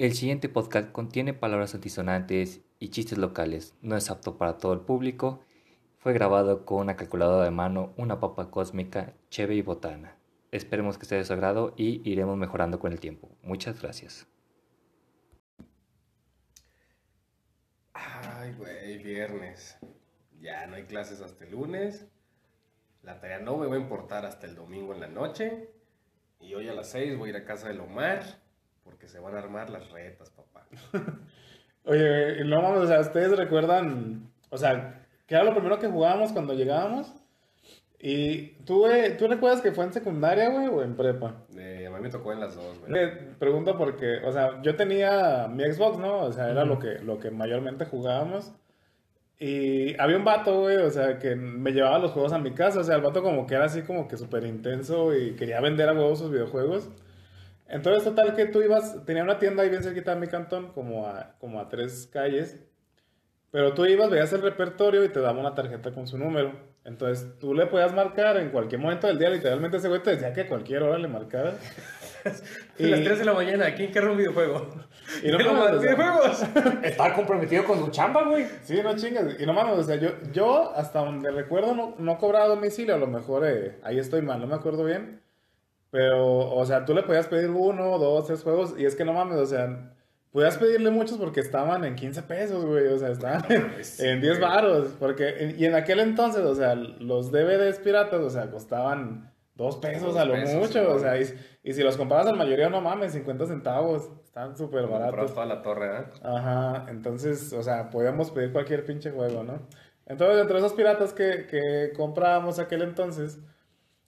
El siguiente podcast contiene palabras antisonantes y chistes locales. No es apto para todo el público. Fue grabado con una calculadora de mano, una papa cósmica, cheve y botana. Esperemos que sea de su agrado y iremos mejorando con el tiempo. Muchas gracias. Ay, güey, viernes. Ya no hay clases hasta el lunes. La tarea no me va a importar hasta el domingo en la noche. Y hoy a las 6 voy a ir a casa del Omar. Porque se van a armar las retas, papá. Oye, no mames, o sea, ¿ustedes recuerdan? O sea, ¿qué era lo primero que jugábamos cuando llegábamos? Y tú, güey, ¿tú recuerdas que fue en secundaria, güey, o en prepa? Eh, a mí me tocó en las dos, güey. Le pregunto porque, o sea, yo tenía mi Xbox, ¿no? O sea, era lo, que, lo que mayormente jugábamos. Y había un vato, güey, o sea, que me llevaba los juegos a mi casa. O sea, el vato como que era así como que súper intenso y quería vender a huevos sus videojuegos. Entonces, total que tú ibas, tenía una tienda ahí bien cerquita de mi cantón, como a, como a tres calles. Pero tú ibas, veías el repertorio y te daba una tarjeta con su número. Entonces, tú le podías marcar en cualquier momento del día. Literalmente ese güey te decía que a cualquier hora le marcaras. A las 3 de la mañana, ¿quién quiere un videojuego? Y no ¿Quién mames, o sea, videojuegos? Estaba comprometido con tu chamba, güey. Sí, no chingas. Y no mames, o sea, yo, yo hasta donde recuerdo no, no cobraba domicilio. A lo mejor eh, ahí estoy mal, no me acuerdo bien. Pero, o sea, tú le podías pedir uno, dos, tres juegos. Y es que no mames, o sea, podías pedirle muchos porque estaban en 15 pesos, güey. O sea, estaban en, mames, en 10 güey. varos. Porque, y en aquel entonces, o sea, los DVDs piratas, o sea, costaban dos pesos Dos a lo pesos, mucho. O sea, y, y si los comprabas al mayoría, no mames, 50 centavos. Están súper baratos. toda la torre, ¿eh? Ajá, entonces, o sea, podíamos pedir cualquier pinche juego, ¿no? Entonces, entre esos piratas que, que comprábamos aquel entonces,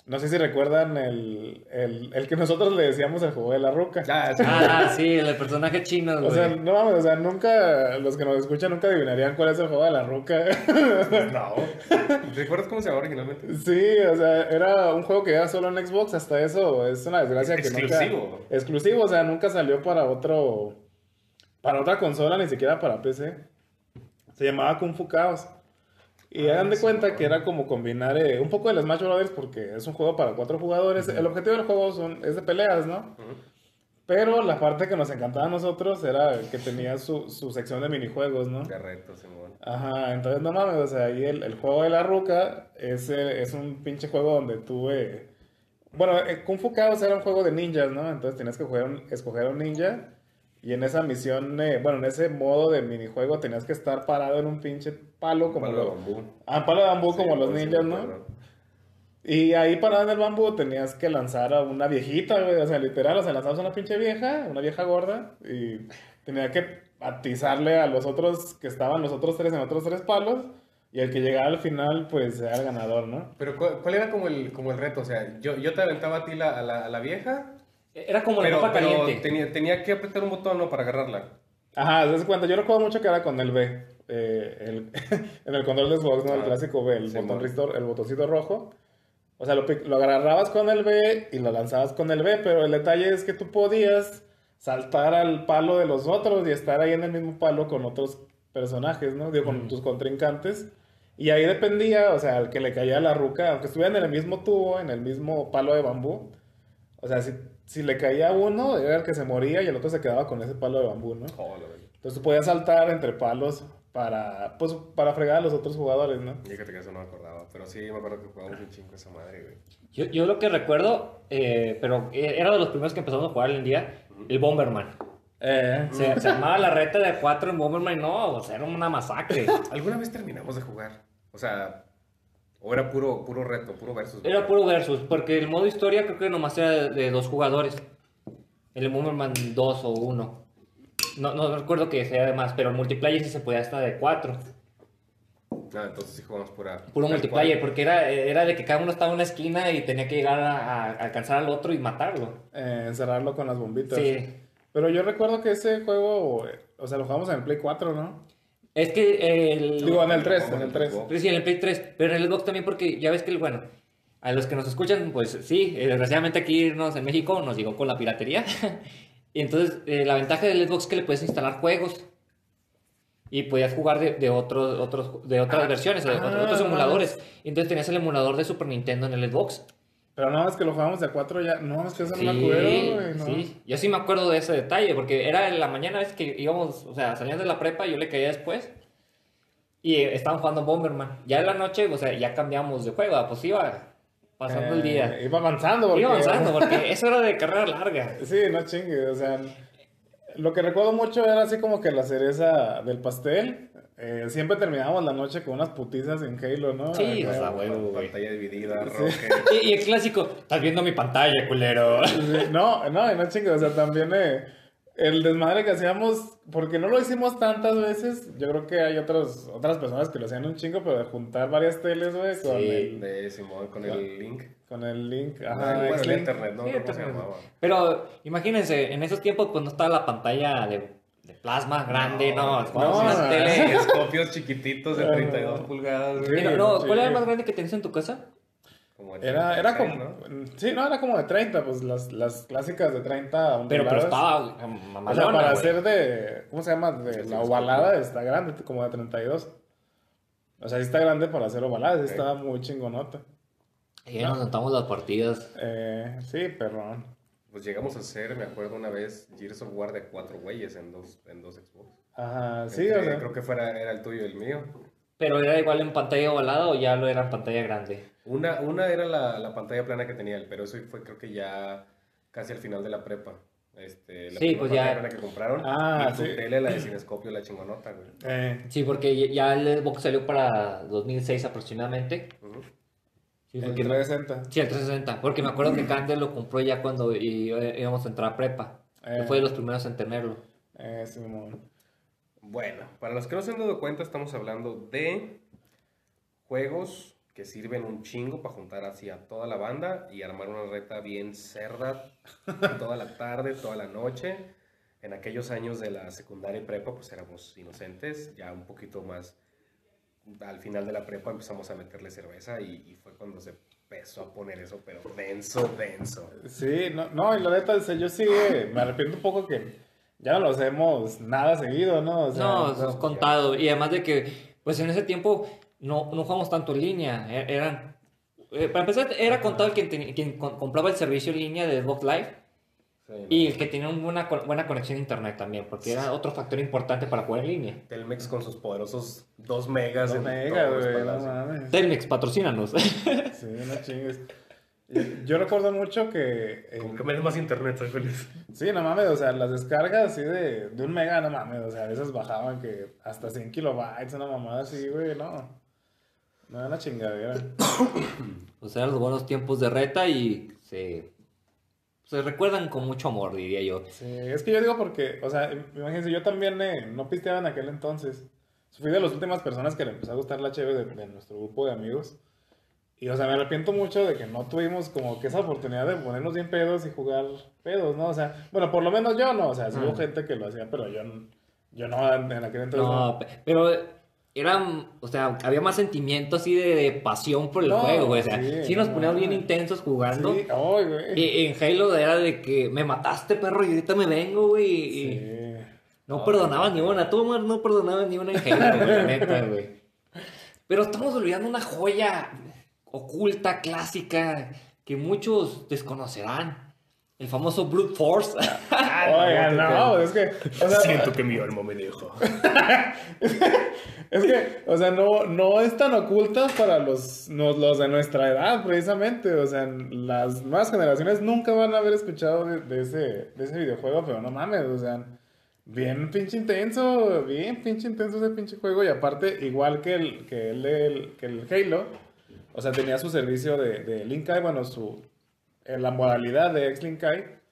no sé si recuerdan el, el, el que nosotros le decíamos el juego de la ruca. Ah, sí. Ah, sí, el personaje chino, güey. O sea, no mames, o sea, nunca, los que nos escuchan nunca adivinarían cuál es el juego de la ruca. No. ¿Recuerdas cómo se llamaba originalmente? Sí, o sea, era un juego que era solo en Xbox, hasta eso es una desgracia que Exclusivo. nunca... Exclusivo, o sea, nunca salió para otro... Para otra consola, ni siquiera para PC. Se llamaba Kung Fu Chaos. Y Ah, hagan de cuenta bueno. que era como combinar eh, un poco del Smash Brothers porque es un juego para cuatro jugadores. El objetivo del juego son, es de peleas, ¿no? Ujú. Pero la parte que nos encantaba a nosotros era que tenía su, su sección de minijuegos, ¿no? De reto, Simón. Ajá, entonces no mames, o sea, ahí el, el juego de la ruca es, eh, es un pinche juego donde eh, bueno, eh, Kung Fu Chaos era un juego de ninjas, ¿no? Entonces tenías que jugar un- escoger a un ninja y en esa misión, eh, bueno, en ese modo de minijuego tenías que estar parado en un pinche palo como Palo de lo- bambú. Ah, palo de bambú como Sí, los sí, ninjas, ¿no? Y ahí parado en el bambú tenías que lanzar a una viejita, güey, o sea, literal, o sea, lanzabas a una pinche vieja, una vieja gorda, y tenía que atizarle a los otros que estaban, los otros tres en otros tres palos, y el que llegara al final, pues, era el ganador, ¿no? Pero ¿cuál, cuál era como el, como el reto? O sea, yo, yo te aventaba a ti la, a, la, a la vieja, Era como la pero, ropa pero caliente. tenía, tenía que apretar un botón ¿no? para agarrarla. Ajá, ¿te das cuenta? Yo recuerdo mucho que era con el B, eh, el- en el control de Xbox, ¿no? El Ah, clásico B, el, sí, botoncito, el botoncito rojo. O sea, lo, lo agarrabas con el B y lo lanzabas con el B, pero el detalle es que tú podías saltar al palo de los otros y estar ahí en el mismo palo con otros personajes, ¿no? Digo, con tus contrincantes. Y ahí dependía, o sea, al que le caía la ruca, aunque estuvieran en el mismo tubo, en el mismo palo de bambú. O sea, si, si le caía a uno, era el que se moría y el otro se quedaba con ese palo de bambú, ¿no? Güey. Entonces tú podías saltar entre palos para, pues, para fregar a los otros jugadores, ¿no? Fíjate que eso no me acordaba. Pero sí, me acuerdo que jugábamos un chingo esa madre, güey. Yo, yo lo que recuerdo, eh, pero eh, era de los primeros que empezamos a jugar en el día, el Bomberman. Eh, Se, se armaba la reta de cuatro en Bomberman, no, o sea, era una masacre. ¿Alguna vez terminamos de jugar? O sea, o era puro, puro reto, puro versus. Era puro versus, porque el modo historia creo que nomás era de, dos jugadores. El Bomberman 2 o 1. No, no recuerdo que sea de más, pero el multiplayer sí se podía hasta de 4. Ah, entonces sí jugamos pura. Puro multiplayer, porque era, era de que cada uno estaba en una esquina y tenía que llegar a, a alcanzar al otro y matarlo. eh, encerrarlo con las bombitas. Sí. Pero yo recuerdo que ese juego, o sea, lo jugamos en el Play 4, ¿no? Es que el... Digo, en el 3, en el 3. Sí, en el Play 3, pero en el Xbox también porque ya ves que, el bueno, a los que nos escuchan, pues sí, eh, desgraciadamente aquí irnos en México nos llegó con la piratería. y entonces eh, la ventaja del Xbox es que le puedes instalar juegos. Y podías jugar de, de otros, otros, de otras Ah, versiones, de, ah, otros no emuladores. Entonces tenías el emulador de Super Nintendo en el Xbox. Pero no, es que lo jugamos de a 4 ya. No, es que eso Sí, no me acuerdo, güey. No. sí. Yo sí me acuerdo de ese detalle, porque era en la mañana vez que íbamos, o sea, salíamos de la prepa, yo le caía después. Y eh, estaban jugando Bomberman. Ya en la noche, o sea, ya cambiamos de juego, pues iba pasando el Eh, día. Iba avanzando. Porque, Iba avanzando, porque eso era de carrera larga. Sí, no chingue, o sea, lo que recuerdo mucho era así como que la cereza del pastel. Eh, siempre terminábamos la noche con unas putizas en Halo, ¿no? Sí, o sea, huevo. Pantalla dividida, Sí. roja. Y, y el clásico, estás viendo mi pantalla, culero. Sí, No, no, no chingue, o sea, también eh, el desmadre que hacíamos, porque no lo hicimos tantas veces, yo creo que hay otros, otras personas que lo hacían un chingo, pero de juntar varias teles, güey, con, Sí. el, De Simón con el link. con el link, Ajá, ajá, bueno, el X-Link. internet, ¿no? Sí, ¿Cómo se llamaba? Pero imagínense, en esos tiempos, pues no estaba la pantalla de, de plasma grande, no, no, no, no. Telescopios chiquititos de No, no, 32 no. pulgadas, Sí. Mira, no, sí. ¿cuál era el más grande que tenías en tu casa? Como Era, era 36, como, ¿no? sí, no, era como de 30, pues las, las clásicas de 30 Pero, pero estaba O sea, mamalona, para hacer de, ¿cómo se llama? De Sí, la sí, ovalada está grande, como de 32. O sea, sí está grande para hacer ovalada, sí Ok. estaba muy chingonota. Y ya nos sentamos las partidas. Eh, sí, perrón. Pues llegamos a hacer, me acuerdo una vez, Gears of War de cuatro güeyes en dos, en dos Xbox. Ajá, sí, Entre- o sea. Creo que fuera, era el tuyo y el mío. Pero era igual en pantalla ovalada o ya lo era en pantalla grande. Una, una era la, la pantalla plana que tenía él, pero eso fue creo que ya casi al final de la prepa. Este, la Sí, primera pues ya- plana que compraron. Ah, y tu sí. tele, la de cinescopio, la chingonota, güey. Eh, Sí, porque ya el Xbox salió para 2006 aproximadamente. Ujú. Sí, el porque- 360. sí, el 360. Porque me acuerdo que Cande lo compró ya cuando íbamos a entrar a prepa. Eh. Él fue de los primeros en tenerlo. Eh, Simón. Bueno, para los que no se han dado cuenta, estamos hablando de juegos que sirven un chingo para juntar así a toda la banda y armar una reta bien cerda toda la tarde, toda la noche. En aquellos años de la secundaria y prepa, pues éramos inocentes, ya un poquito más al final de la prepa empezamos a meterle cerveza y, y fue cuando se empezó a poner eso, pero denso, denso. Sí, no, no, y la neta, o sea, yo sí eh, me arrepiento un poco que ya no lo hacemos nada seguido, ¿no? O sea, no, eso es contado. Y además de que, pues en ese tiempo no, no jugamos tanto en línea. E- Eran, eh, para empezar, era contado el quien, quien co- compraba el servicio en línea de Xbox Live Y el que tenía una buena, co- buena conexión a internet también, porque era otro factor importante para jugar en línea. Telmex con sus poderosos 2 megas. No en mega, todos los güey, no palacios. mames. Telmex, patrocínanos. Sí, no chingues. Yo recuerdo mucho que... en- Con que me des más internet, soy feliz. Sí, no mames, o sea, las descargas así de, de un mega, no mames, o sea, a veces bajaban que hasta 100 kilobytes, una mamada así, güey, no. No era una chingadera. pues eran los buenos tiempos de reta y se, se recuerdan con mucho amor, diría yo. Sí, es que yo digo porque, o sea, imagínense, yo también eh, no pisteaba en aquel entonces. Fui de las últimas personas que le empezó a gustar la cheve de, de nuestro grupo de amigos. Y, o sea, me arrepiento mucho de que no tuvimos como que esa oportunidad de ponernos bien pedos y jugar pedos, ¿no? O sea, bueno, por lo menos yo no, o sea, sí hubo Ah. gente que lo hacía, pero yo, no- yo no, en aquel entonces No, pe- pero eran, o sea, había más sentimiento así de, de pasión por el juego, güey. O sea, sí, sí, nos no poníamos bien intensos jugando. Sí. Y en Halo era de que me mataste, perro, y ahorita me vengo, güey. y. No perdonaba ni una. Tú, Omar, no perdonaba ni una en Halo, güey, la neta, güey. Pero estamos olvidando una joya oculta, clásica, que muchos desconocerán. El famoso Brute Force. Oiga, no, es que, o sea, que mi alma me dijo. es que, o sea, no, no es tan oculta para los, nos- los de nuestra edad, precisamente. O sea, las nuevas generaciones nunca van a haber escuchado de, de ese, de ese videojuego, pero no mames, o sea, bien pinche intenso, bien pinche intenso ese pinche juego. Y aparte, igual que el, que el, el- que el Halo, o sea, tenía su servicio de, de Link Eye, bueno, su, en la modalidad de X-Link Eye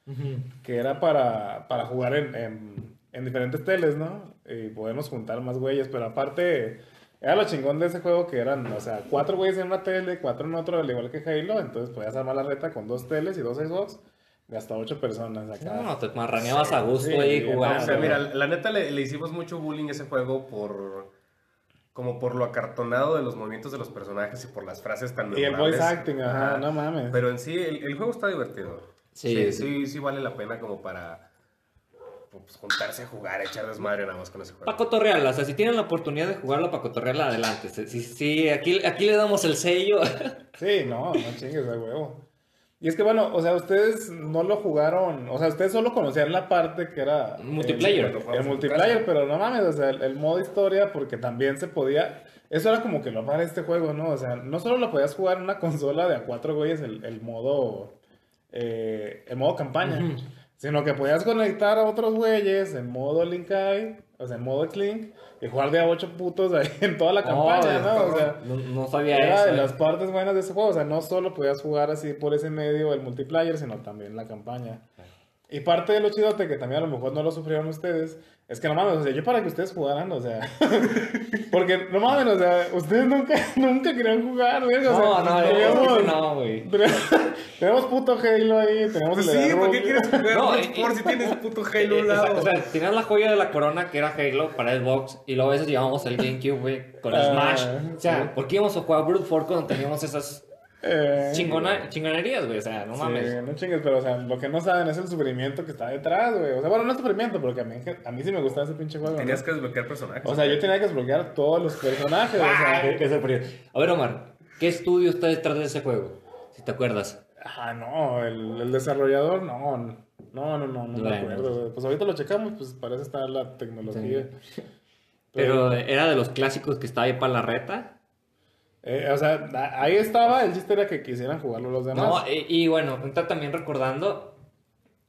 que era para, para jugar en, en, en diferentes teles, ¿no? Y podemos juntar más güeyes, pero aparte, era lo chingón de ese juego que eran, o sea, cuatro güeyes en una tele, cuatro en otro, al igual que Halo, entonces podías armar la reta con dos teles y dos Xbox, de hasta ocho personas acá. No, te marraneabas a gusto Sí, ahí jugando. O sea, mira, la neta le, le hicimos mucho bullying a ese juego por. Como por lo acartonado de los movimientos de los personajes y por las frases tan y el voice acting, ajá, no mames. Pero en sí, el, el juego está divertido. Sí, Sí, sí. sí, sí, vale la pena como para pues, juntarse a jugar, echar desmadre nada más con ese juego. Para cotorrearla, o sea, si tienen la oportunidad de jugarlo para cotorrearla, adelante. Sí, sí, aquí, aquí le damos el sello. Sí, no, no chingues de huevo. Y es que bueno, o sea, ustedes no lo jugaron, o sea, ustedes solo conocían la parte que era Multiplayer. el, multiplayer, pero no mames, o sea, el, el modo historia, porque también se podía, eso era como que lo para este juego, ¿no? O sea, no solo lo podías jugar en una consola de a cuatro güeyes, el, el modo, eh, el modo campaña. Sino que podías conectar a otros güeyes en modo Linkai, o sea, en modo Clink, y jugar de a ocho putos ahí en toda la campaña, Oh, ¿no? O sea, no, no sabía era eso. de eh. las partes buenas de ese juego. O sea, no solo podías jugar así por ese medio el multiplayer, sino también la campaña. Y parte de lo chidote, que también a lo mejor no lo sufrieron ustedes, es que no mames, o sea, yo para que ustedes jugaran, o sea, porque no mames, o sea, ustedes nunca, nunca querían jugar, güey. O sea, No, no, teníamos, no, güey. tenemos puto Halo ahí, tenemos Pues el sí, ¿por qué quieres jugar No, eh, Sport si tienes puto Halo Eh, lado? O sea, tenías la joya de la corona que era Halo para Xbox y luego a veces llevábamos el GameCube, güey, con Ah, Smash. O sea. ¿por qué íbamos a jugar Brute Force cuando teníamos esas Eh, chingona, chingonerías, güey? O sea, no Sí, mames. no chingues, pero o sea, lo que no saben es el sufrimiento que está detrás, güey. O sea, bueno, no es sufrimiento, a mí, a mí sí me gustaba ese pinche juego. ¿no? Tenías que desbloquear personajes. O sea, yo tenía que desbloquear todos los personajes, o sea. A ver, Omar, ¿qué estudio está detrás de ese juego? Si te acuerdas. Ah, no, el, el desarrollador, no, no, no, no, no, no me acuerdo. Pues ahorita lo checamos, pues parece estar la tecnología. Pero era de los clásicos que estaba ahí para la reta. Eh, o sea, ahí estaba, el chiste era que quisieran jugarlo los demás. No, y, y bueno, está también recordando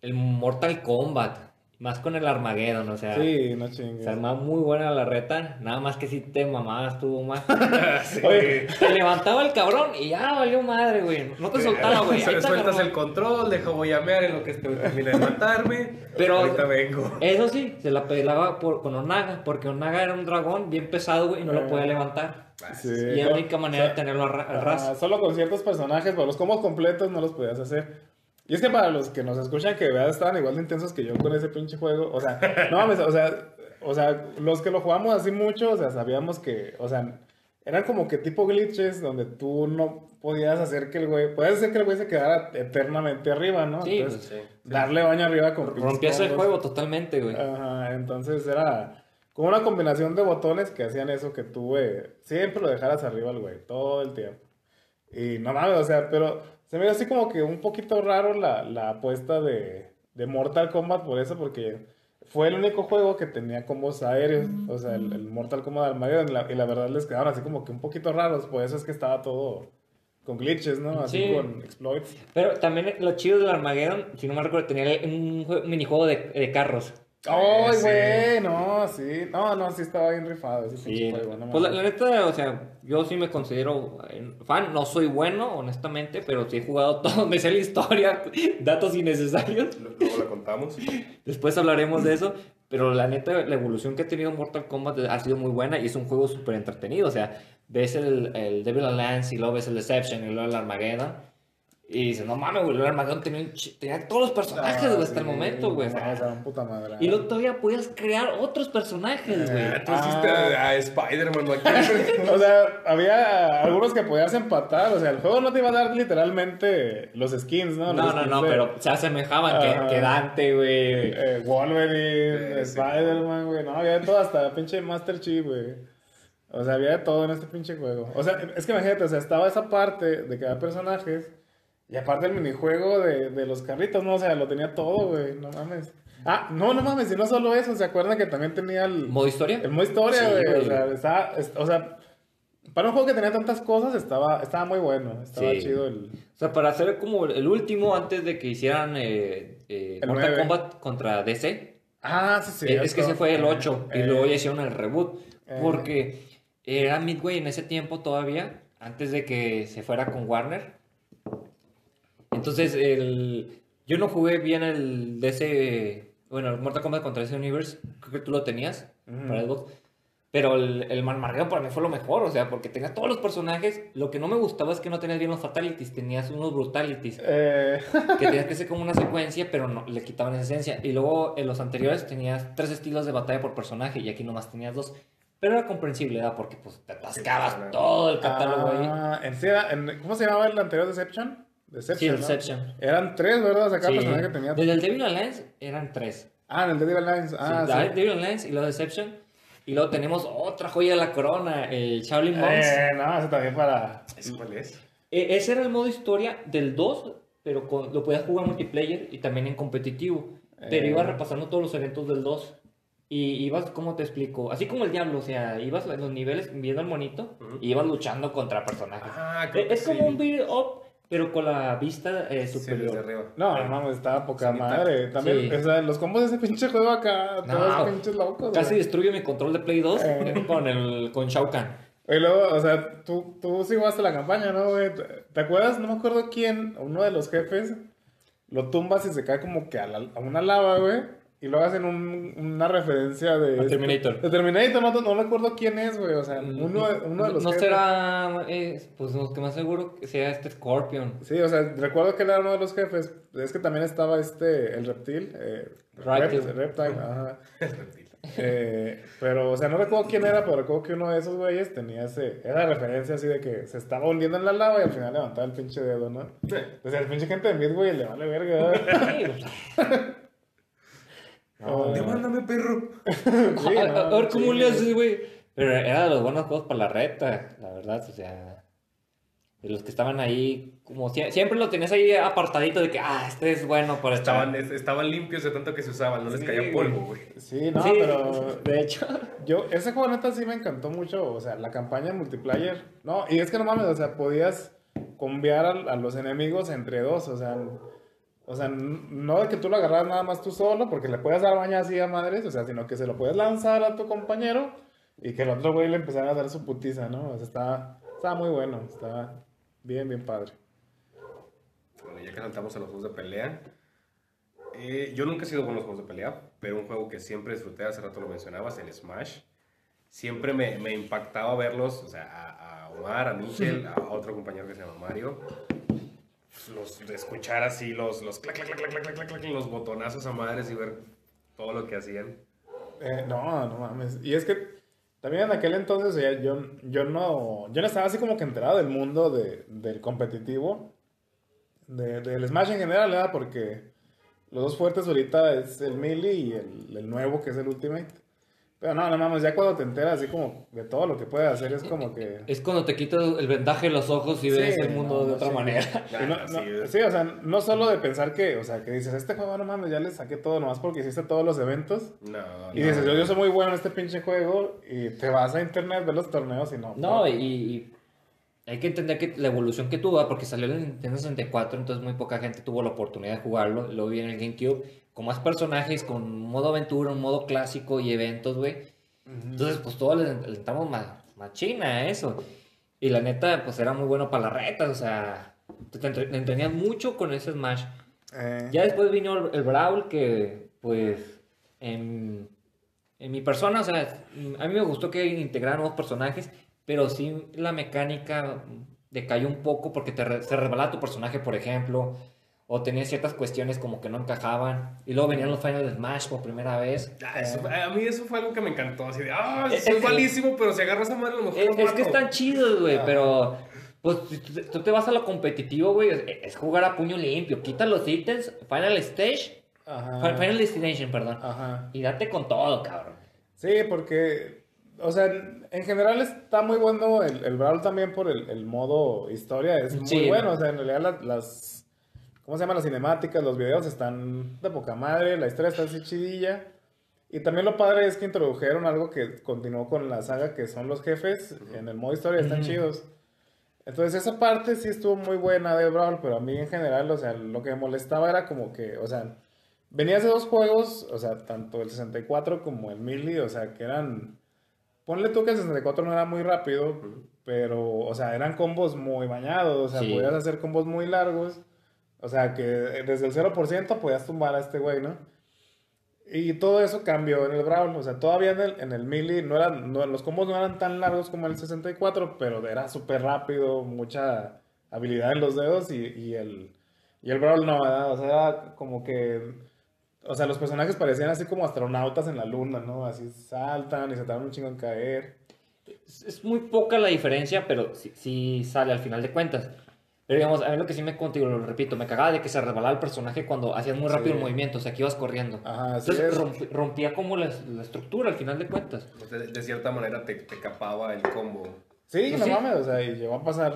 el Mortal Kombat. Más con el Armageddon, o sea. sí, no chingues. Se armaba muy buena la reta, nada más que si te mamabas tuvo más. Oye, te levantaba el cabrón y ya valió madre, güey. No te soltaba, güey. Te Sueltas el control, dejo voy a mear en lo que termina de matarme. Pero- Ahorita vengo. Eso sí, se la pelaba por, con Onaga, porque Onaga era un dragón bien pesado, güey, y no lo Eh. podía levantar. sí, Y la única manera de tenerlo a, ra- a ras. Ah, solo con ciertos personajes, pero los combos completos no los podías hacer. Y es que para los que nos escuchan que de verdad estaban igual de intensos que yo con ese pinche juego, o sea, no mames, o sea, o sea, los que lo jugamos así mucho, o sea, sabíamos que, o sea, eran como que tipo glitches donde tú no podías hacer que el güey, podías hacer que el güey se quedara eternamente arriba, ¿no? Sí, Entonces, Sí. darle baño arriba con Rompías el juego totalmente, güey. Ajá, entonces era como una combinación de botones que hacían eso que tú, güey, siempre lo dejaras arriba al güey, todo el tiempo. Y no mames, o sea, pero se me dio así como que un poquito raro la, la apuesta de, de Mortal Kombat por eso, porque fue el único juego que tenía combos aéreos, o sea, el, el Mortal Kombat Armageddon, y la, y la verdad les quedaron así como que un poquito raros, por eso es que estaba todo con glitches, ¿no? Así Sí. con exploits. Pero también lo chido del Armageddon, si no me recuerdo, tenía un jue- minijuego de, de carros. ¡Ay, güey! No, sí. No, no, sí estaba bien rifado ese Sí, juego. no pues la neta, o sea, yo sí me considero eh, fan, no soy bueno, honestamente, pero sí he jugado todo, me sé la historia, datos innecesarios, Luego la contamos. después hablaremos de eso, pero la neta, la evolución que ha tenido Mortal Kombat ha sido muy buena y es un juego súper entretenido, o sea, ves el, el Devil Alliance y luego ves el Deception y luego el Armageddon. Y dices, no mames, güey, el Armageddon tenía, un tenía todos los personajes, Ah, güey, hasta el momento, güey. o no, sea, o sea, un puta madre. y luego todavía podías crear otros personajes, güey. Ah, Tú hiciste a, a Spider-Man. O sea, había algunos que podías empatar. O sea, el juego no te iba a dar literalmente los skins, ¿no? No, Los no, no, de, pero se asemejaban que, Dante, güey. eh, Wolverine, Eh. Spider-Man, güey. No, había de todo, hasta pinche Master Chief, güey. O sea, había de todo en este pinche juego. O sea, es que imagínate, o sea, estaba esa parte de que había personajes. Y aparte el minijuego de, de los carritos, ¿no? O sea, lo tenía todo, güey. No mames. Ah, no, no mames. Y no solo eso, ¿se acuerdan que también tenía el. ¿Modo historia? El modo historia, güey. o sea, estaba, es- o sea, para un juego que tenía tantas cosas, estaba, estaba muy bueno. Estaba Sí. chido el. O sea, para hacer como el último antes de que hicieran eh, eh, Mortal 9. Kombat contra DC. Ah, sí, sí. Eh, es que ese fue el 8 y luego ya hicieron el reboot. Porque era Midway en ese tiempo todavía, antes de que se fuera con Warner. Entonces, el... yo no jugué bien el DC, bueno, el Mortal Kombat contra DC Universe, creo que tú lo tenías Ujú. para Xbox. Pero el, el Marmargeo para mí fue lo mejor, o sea, porque tenías todos los personajes. Lo que no me gustaba es que no tenías bien los fatalities, tenías unos brutalities. Eh, que tenías que ser como una secuencia, pero no, le quitaban esa esencia. Y luego en los anteriores tenías tres estilos de batalla por personaje y aquí nomás tenías dos. Pero era comprensible, ¿verdad? Porque pues te atascabas todo el catálogo ahí. ah, era- en- ¿Cómo se llamaba el anterior Deception? Deception. Sí, ¿no? Deception. Eran tres, ¿verdad? Cada Sí. personaje tenía. Desde el Devil Alliance eran tres. Ah, en el Devil Alliance. Ah, sí, sí. Devil Alliance y luego Deception. Y luego tenemos otra joya de la corona, el Shaolin Monks. Eh, no, ese también para. ¿Ese cuál es? E- ese era el modo historia del 2, pero con- lo podías jugar multiplayer y también en competitivo. Pero Eh. ibas repasando todos los eventos del 2. Y ibas, ¿cómo te explico? Así como el diablo, o sea, ibas en los niveles viendo al monito Ujú. y ibas luchando contra personajes. Ah, E- que es como sí. un beat up, pero con la vista eh, Sí, superior. desde arriba. No, no mames, estaba poca Sí, madre. También, Sí. o sea, los combos de ese pinche juego acá, No, todos pinches locos. Casi güey. destruye mi control de Play 2 Eh. con, el, con Shao Kahn. Y luego, o sea, tú, tú sí jugaste la campaña, ¿no, güey? ¿Te- ¿Te acuerdas? No me acuerdo quién, uno de los jefes, lo tumbas y se cae como que a, la- a una lava, güey. Y luego hacen un- una referencia de... A Terminator. De Terminator, no, no recuerdo quién es, güey. O sea, uno, de- uno de los Mm, No jefes. será, eh, pues no, que más seguro que sea este Scorpion. Sí, o sea, recuerdo que él era uno de los jefes. Es que también estaba este, el reptil. Eh, Reptile. Rept- Reptile, ajá. Eh, pero, o sea, no recuerdo quién era, pero recuerdo que uno de esos güeyes tenía ese. Era referencia así de que se estaba hundiendo en la lava y al final levantaba el pinche dedo, ¿no? O sea, el pinche gente de Midway le vale verga. Pues, No, Demándame, perro. Sí, a, no, a- a ver cómo sí. le haces, güey. Pero era de los buenos juegos para la reta, la verdad, o sea. De los que estaban ahí, como sie- siempre lo tenías ahí apartadito de que, ah, este es bueno para Estaban, estar. estaban limpios de tanto que se usaban, no les Sí, caía polvo, güey. Sí, no, Sí, pero. de hecho. Yo, ese juego neta sí me encantó mucho, o sea, la campaña en multiplayer. No, y es que no mames, o sea, podías conviar a, a los enemigos entre dos, o sea, o sea, no de que tú lo agarras nada más tú solo, porque le puedes dar baña así a madres, o sea, sino que se lo puedes lanzar a tu compañero y que el otro güey le empezara a dar su putiza, ¿no? O sea, estaba, estaba muy bueno, estaba bien, bien padre. Bueno, ya que saltamos a los juegos de pelea. eh, yo nunca he sido bueno en los juegos de pelea, pero un juego que siempre disfruté, hace rato lo mencionabas, el Smash. Siempre me, me impactaba verlos, o sea, a, a Omar, a Michel, a otro compañero que se llama Mario. Los, escuchar así los, los clac, clac, clac, clac, clac, los botonazos a madres y ver todo lo que hacían. Eh, no, no mames. Y es que también en aquel entonces yo, yo, no, yo no estaba así como que enterado del mundo de, del competitivo, de- del Smash en general, ¿verdad? Porque los dos fuertes ahorita es el Melee y el nuevo que es el Ultimate. Pero no, no mames, ya cuando te enteras así como de todo lo que puede hacer es como que... Es cuando te quitas el vendaje de los ojos y ves Sí, el mundo no, de otra sí. manera. Y no- Ah, no- sí, o sea, no solo de pensar que, o sea, que dices, este juego no mames, ya le saqué todo nomás porque hiciste todos los eventos. No, Y no. dices, yo, yo soy muy bueno en este pinche juego y te vas a internet, ves los torneos y no. No, y, y hay que entender que la evolución que tuvo, porque salió en el Nintendo 64, entonces muy poca gente tuvo la oportunidad de jugarlo. Luego viene el GameCube con más personajes, con modo aventura, un modo clásico y eventos, güey. Entonces, pues todos le entramos más, más china a eso. Y la neta, pues era muy bueno para las retas, o sea, te, te entre- te entretenías mucho con ese Smash. Eh, Ya después vino el, el Brawl, que pues en, en mi persona, o sea, a mí me gustó que integraran nuevos personajes, pero sí la mecánica decayó un poco porque te re- se revelaba tu personaje, por ejemplo, o tenía ciertas cuestiones como que no encajaban, y luego venían los Final Smash por primera vez. Ah, eso- a mí eso fue algo que me encantó, así de, ah, Es- soy es- malísimo, pero si agarras a madre a lo mejor Es, lo es que mato". están chidos, güey, pero pues tú te- vas a lo competitivo, güey, es, es jugar a puño limpio, quita los ítems, Final Stage, Ajá. Fi- Final Destination, perdón. Ajá. Y date con todo, cabrón. Sí, porque, o sea, en general está muy bueno el, el Brawl también por el, el modo historia, es muy Sí. bueno, o sea, en realidad las, las, ¿cómo se llaman? Las cinemáticas, los videos están de poca madre, la historia está así chidilla. Y también lo padre es que introdujeron algo que continuó con la saga, que son los jefes en el modo historia, están chidos. Entonces esa parte sí estuvo muy buena de Brawl, pero a mí en general, o sea, lo que me molestaba era como que, o sea, venías de dos juegos, o sea, tanto el 64 como el Melee, o sea, que eran... Ponle tú que el 64 no era muy rápido, pero, o sea, eran combos muy bañados, o sea, Sí. podías hacer combos muy largos, o sea, que desde el 0% podías tumbar a este güey, ¿no? Y todo eso cambió en el Brawl. O sea, todavía en el, en el Melee no eran, los combos no eran tan largos como el 64, pero era súper rápido, mucha habilidad en los dedos y, y el, y el Brawl no, ¿verdad? O sea, como que... O sea, los personajes parecían así como astronautas en la luna, ¿no? Así saltan y se tardan un chingo en caer. Es, muy poca la diferencia, pero sí sale al final de cuentas. Pero digamos, a mí lo que sí me contigo, lo repito, me cagaba de que se resbalaba el personaje cuando hacías muy rápido Sí. el movimiento, o sea, que ibas corriendo. Ajá, Entonces es. romp- rompía como la, la estructura al final de cuentas. Pues de, de cierta manera te, te capaba el combo. Sí, Pues no sí. mames, o sea, y llegó a pasar...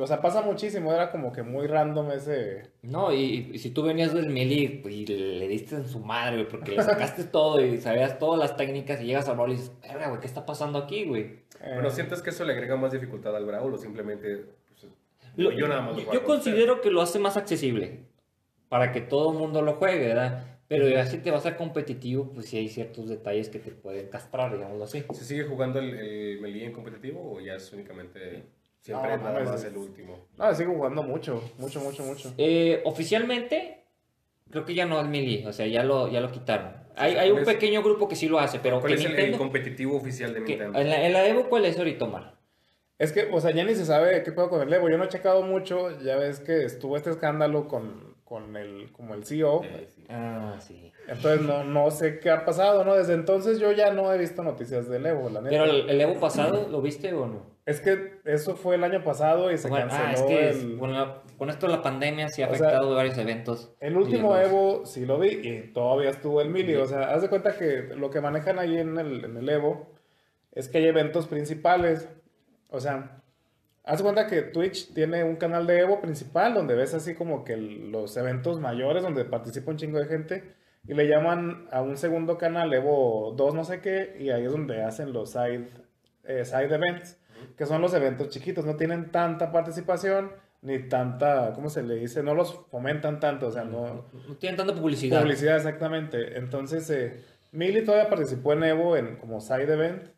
O sea, pasa muchísimo, era como que muy random ese... No, y, y si tú venías del melee y le diste en su madre, güey, porque le sacaste todo y sabías todas las técnicas y llegas al rol y dices, verga, güey, ¿qué está pasando aquí, güey? eh, Bueno, ¿sientes que eso le agrega más dificultad al Brawl o simplemente... Lo- yo nada más lo yo considero que lo hace más accesible para que todo el mundo lo juegue, ¿verdad? Pero ya si te vas a competitivo, pues sí hay ciertos detalles que te pueden castrar, digámoslo así. ¿Se sigue jugando el, el Melee en competitivo o ya es únicamente... Siempre No, nada más es- el último? No, sigo jugando mucho, mucho, mucho, mucho. Eh, oficialmente, creo que ya no es melee, o sea, ya lo, ya lo quitaron. Hay, hay un ¿Cuál es- pequeño grupo que sí lo hace, pero ¿Cuál que es el, el Nintendo- competitivo oficial de que- Nintendo? en, la, en la Evo, ¿cuál es ahorita, Omar? Es que, o sea, ya ni se sabe qué puedo con el Evo. Yo no he checado mucho. Ya ves que estuvo este escándalo con, con el, como el CEO. Eh, sí. Ah, sí. Entonces no, no sé qué ha pasado, ¿no? Desde entonces yo ya no he visto noticias del Evo, la neta. Pero el, el Evo pasado, ¿lo viste o no? Es que eso fue el año pasado y se Bueno, canceló ah, es que es- con, la- con esto de la pandemia sí ha O sea, afectado varios eventos. El último Digamos. Evo sí lo vi y todavía estuvo el Mili. O sea, haz de cuenta que lo que manejan ahí en el, en el Evo es que hay eventos principales. O sea, haz cuenta que Twitch tiene un canal de Evo principal donde ves así como que los eventos mayores donde participa un chingo de gente y le llaman a un segundo canal Evo 2 no sé qué y ahí es donde hacen los side, eh, side events, que son los eventos chiquitos. No tienen tanta participación ni tanta, ¿cómo se le dice? No los fomentan tanto, o sea, no... No tienen tanta publicidad. Publicidad, exactamente. Entonces, eh, Mili todavía participó en Evo en como side event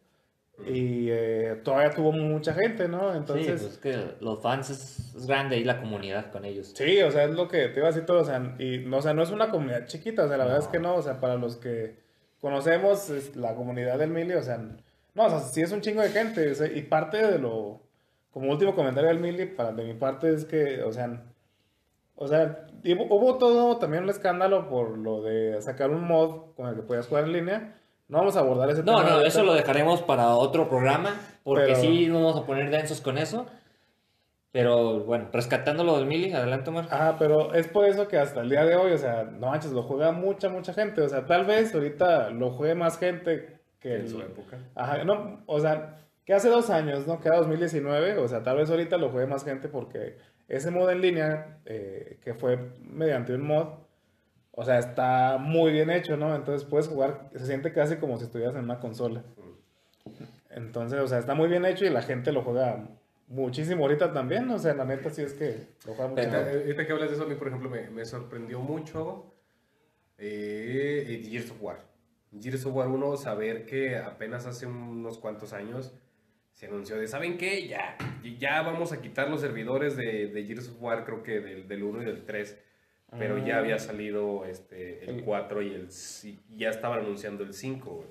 y eh, todavía tuvo mucha gente, ¿no? Sí, Entonces, pues que los fans es, es grande ahí la comunidad con ellos. sí, o sea, es lo que te iba a decir todo, o sea, y, no, o sea, no es una comunidad chiquita, o sea, la verdad es que no, o sea, para los que conocemos es la comunidad del Mili, o sea, no, o sea, sí es un chingo de gente, o sea, y parte de lo, como último comentario del Mili, para de mi parte es que, o sea, o sea, y hubo todo también un escándalo por lo de sacar un mod con el que podías jugar en línea. No vamos a abordar ese No, tema. no, ahorita. eso lo dejaremos para otro programa, porque Pero- sí nos vamos a poner densos con eso. Pero bueno, rescatando lo del Mili, adelante, Omar. Ajá, pero es por eso que hasta el día de hoy, o sea, no manches, lo juega mucha, mucha gente. O sea, tal vez ahorita lo juegue más gente que En el- su época. Ajá, no, o sea, que hace dos años, ¿no? Que era 2019, o sea, tal vez ahorita lo juegue más gente porque ese mod en línea, eh, que fue mediante un mod, o sea, está muy bien hecho, ¿no? Entonces puedes jugar, se siente casi como si estuvieras en una consola. Entonces, o sea, está muy bien hecho y la gente lo juega muchísimo ahorita también, o sea, la neta sí es que lo juega mucho. Ahorita, que hablas de eso, a mí, por ejemplo, me, sorprendió mucho eh, Gears of War. Gears of War 1, saber que apenas hace unos cuantos años se anunció de, ¿saben qué? Ya, ya vamos a quitar los servidores de, de Gears of War, creo que del, del 1 y del 3. Pero Ah. ya había salido este, el El- 4 y el ya estaban anunciando el 5, güey.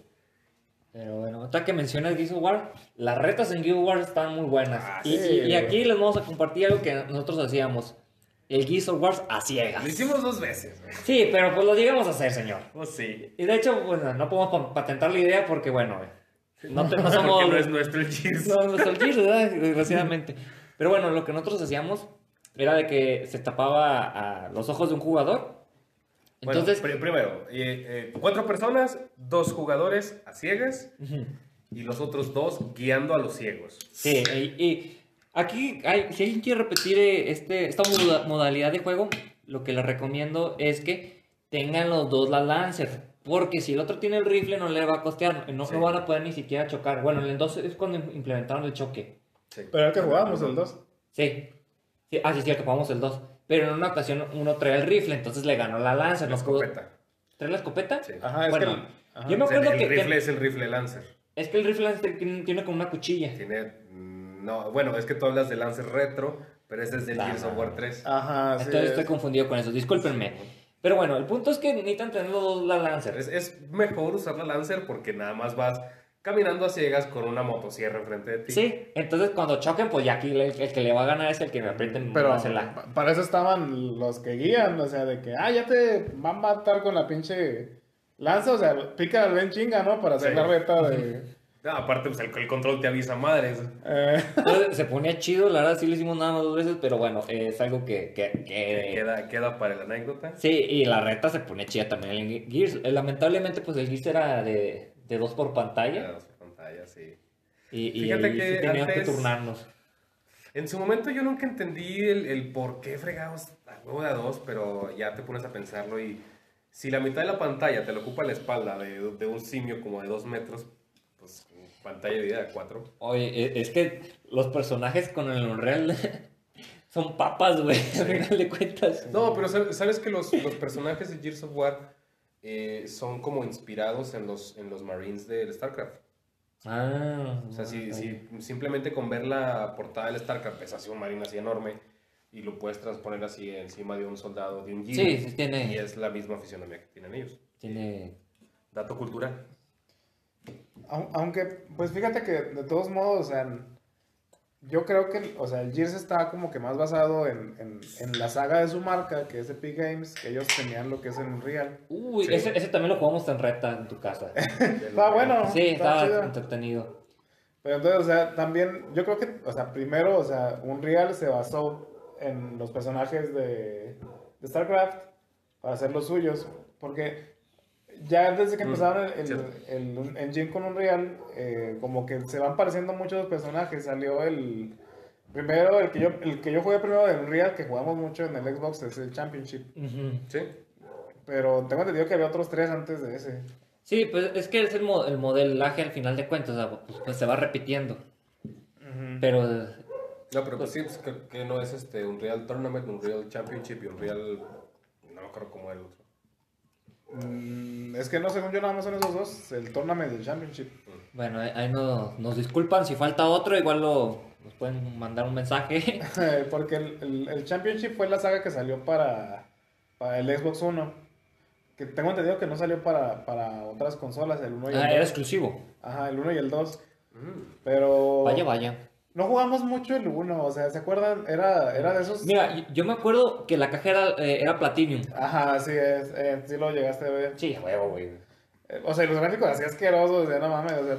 Pero bueno, ahorita que mencionas of War, las retas en of War están muy buenas. Ah, y, sí, y- aquí les vamos a compartir algo que nosotros hacíamos. El Gears of War a ciegas. Lo hicimos dos veces, güey. Sí, pero pues lo llegamos a hacer, señor. Pues sí. Y de hecho, bueno, no podemos pa- patentar la idea porque, bueno, no, te- no somos... Porque no es nuestro el Gears. No, es el Gears, ¿verdad? Desgraciadamente. Pero bueno, lo que nosotros hacíamos era de que se tapaba a los ojos de un jugador. Bueno, Entonces, pri- primero, eh, eh, cuatro personas, dos jugadores a ciegas Ujú. y los otros dos guiando a los ciegos. sí, y, y aquí, hay, si alguien quiere repetir eh, este, esta moda- modalidad de juego, lo que les recomiendo es que tengan los dos la Lancer. Porque si el otro tiene el rifle, no le va a costear. No, Sí. no van a poder ni siquiera chocar. Bueno, en el 2 es cuando implementaron el choque. Sí. Pero el que jugábamos el 2. Sí. Sí. Ah, sí, es cierto, jugamos el 2. Pero en una ocasión uno trae el rifle, entonces le ganó la Lancer. La no pudo- escopeta. ¿Trae la escopeta? Sí. Ajá, es Bueno, que... el- ajá. yo me O sea, acuerdo el que, que- rifle es el rifle Lancer. es que el rifle Lancer tiene, tiene como una cuchilla. Tiene. No, bueno, es que tú hablas de Lancer retro, pero ese es del. Gears of War 3. Ajá, sí. Entonces es. estoy confundido con eso, discúlpenme. Pero bueno, el punto es que necesitan tener los dos la Lancer. Es, es mejor usar la Lancer porque nada más vas caminando a ciegas con una motosierra enfrente de ti. Sí, entonces cuando choquen, pues ya aquí el, el que le va a ganar es el que me aprieten Pero la. pa- para eso estaban los que guían, o sea, de que, ah, ya te van a matar con la pinche lanza, o sea, pica al ben chinga, ¿no? Para hacer Sí. la reta de... Aparte, pues el, el control te avisa madres. eh, Entonces, se ponía chido, la verdad sí lo hicimos nada más dos veces, pero bueno, eh, es algo que... que, que- Queda, queda para la anécdota. Sí, y la reta se pone chida también en Gears. Lamentablemente, pues el Gears era de, de dos por pantalla. Las pantallas, sí. Y, y Fíjate ahí que sí teníamos que turnarnos. En su momento yo nunca entendí el, el por qué fregados a huevo de a dos, pero ya te pones a pensarlo y si la mitad de la pantalla te lo ocupa la espalda de, de un simio como de dos metros, pues pantalla de vida de cuatro. Oye, e- es que los personajes con el Unreal son papas, güey, al final de cuentas. No, pero sab- sabes que los, los personajes de Gears of War eh, son como inspirados en los, en los Marines del StarCraft. Ah, O sea, si, si simplemente con ver la portada del StarCraft es así un marine así enorme y lo puedes transponer así encima de un soldado, de un Gear. Sí, sí tiene- Y es la misma fisionomía que tienen ellos. Tiene... Dato cultural. au- aunque, pues fíjate que de todos modos, o sea, yo creo que, o sea, el Gears está como que más basado en, en, en la saga de su marca, que es Epic Games, que ellos tenían lo que es el Unreal. Uy, Sí. ese, ese también lo jugamos en reta en tu casa. Está bueno. Sí, estaba entretenido. Pero entonces, o sea, también, yo creo que, o sea, primero, o sea, Unreal se basó en los personajes de, de StarCraft para hacer los suyos, porque ya desde que Mm, empezaron el, el, cierto. el engine con Unreal, eh, como que se van pareciendo muchos los personajes, salió el... Primero, el que yo, el que yo jugué primero de Unreal, que jugamos mucho en el Xbox, es el Championship. Sí. Pero tengo entendido que había otros tres antes de ese. Sí, pues es que es el, mo- el modelaje al final de cuentas, o sea, pues, pues se va repitiendo. Pero No, pero pues sí, pues, que, que no es este un Real Tournament, un Real Championship y un Real. No me acuerdo cómo era el otro. Mm, es que no, según yo, nada más son esos dos, el Tournament y el Championship. bueno, ahí ahí nos, disculpan si falta otro, igual lo, nos pueden mandar un mensaje. Porque el, el- el Championship fue la saga que salió para, para el Xbox One. Que tengo entendido que no salió para, para otras consolas, el 1 y el Ah, 2. era exclusivo. Ajá, el 1 y el 2. Mm. Pero Vaya, vaya. No jugamos mucho el 1, o sea, ¿se acuerdan? Era, era de esos... Mira, yo me acuerdo que la caja era, eh, era Platinum. Ajá, así es, eh, sí lo llegaste a ver. Sí, huevo, güey. Eh, O sea, los gráficos así asquerosos, o sea, no mames, o sea,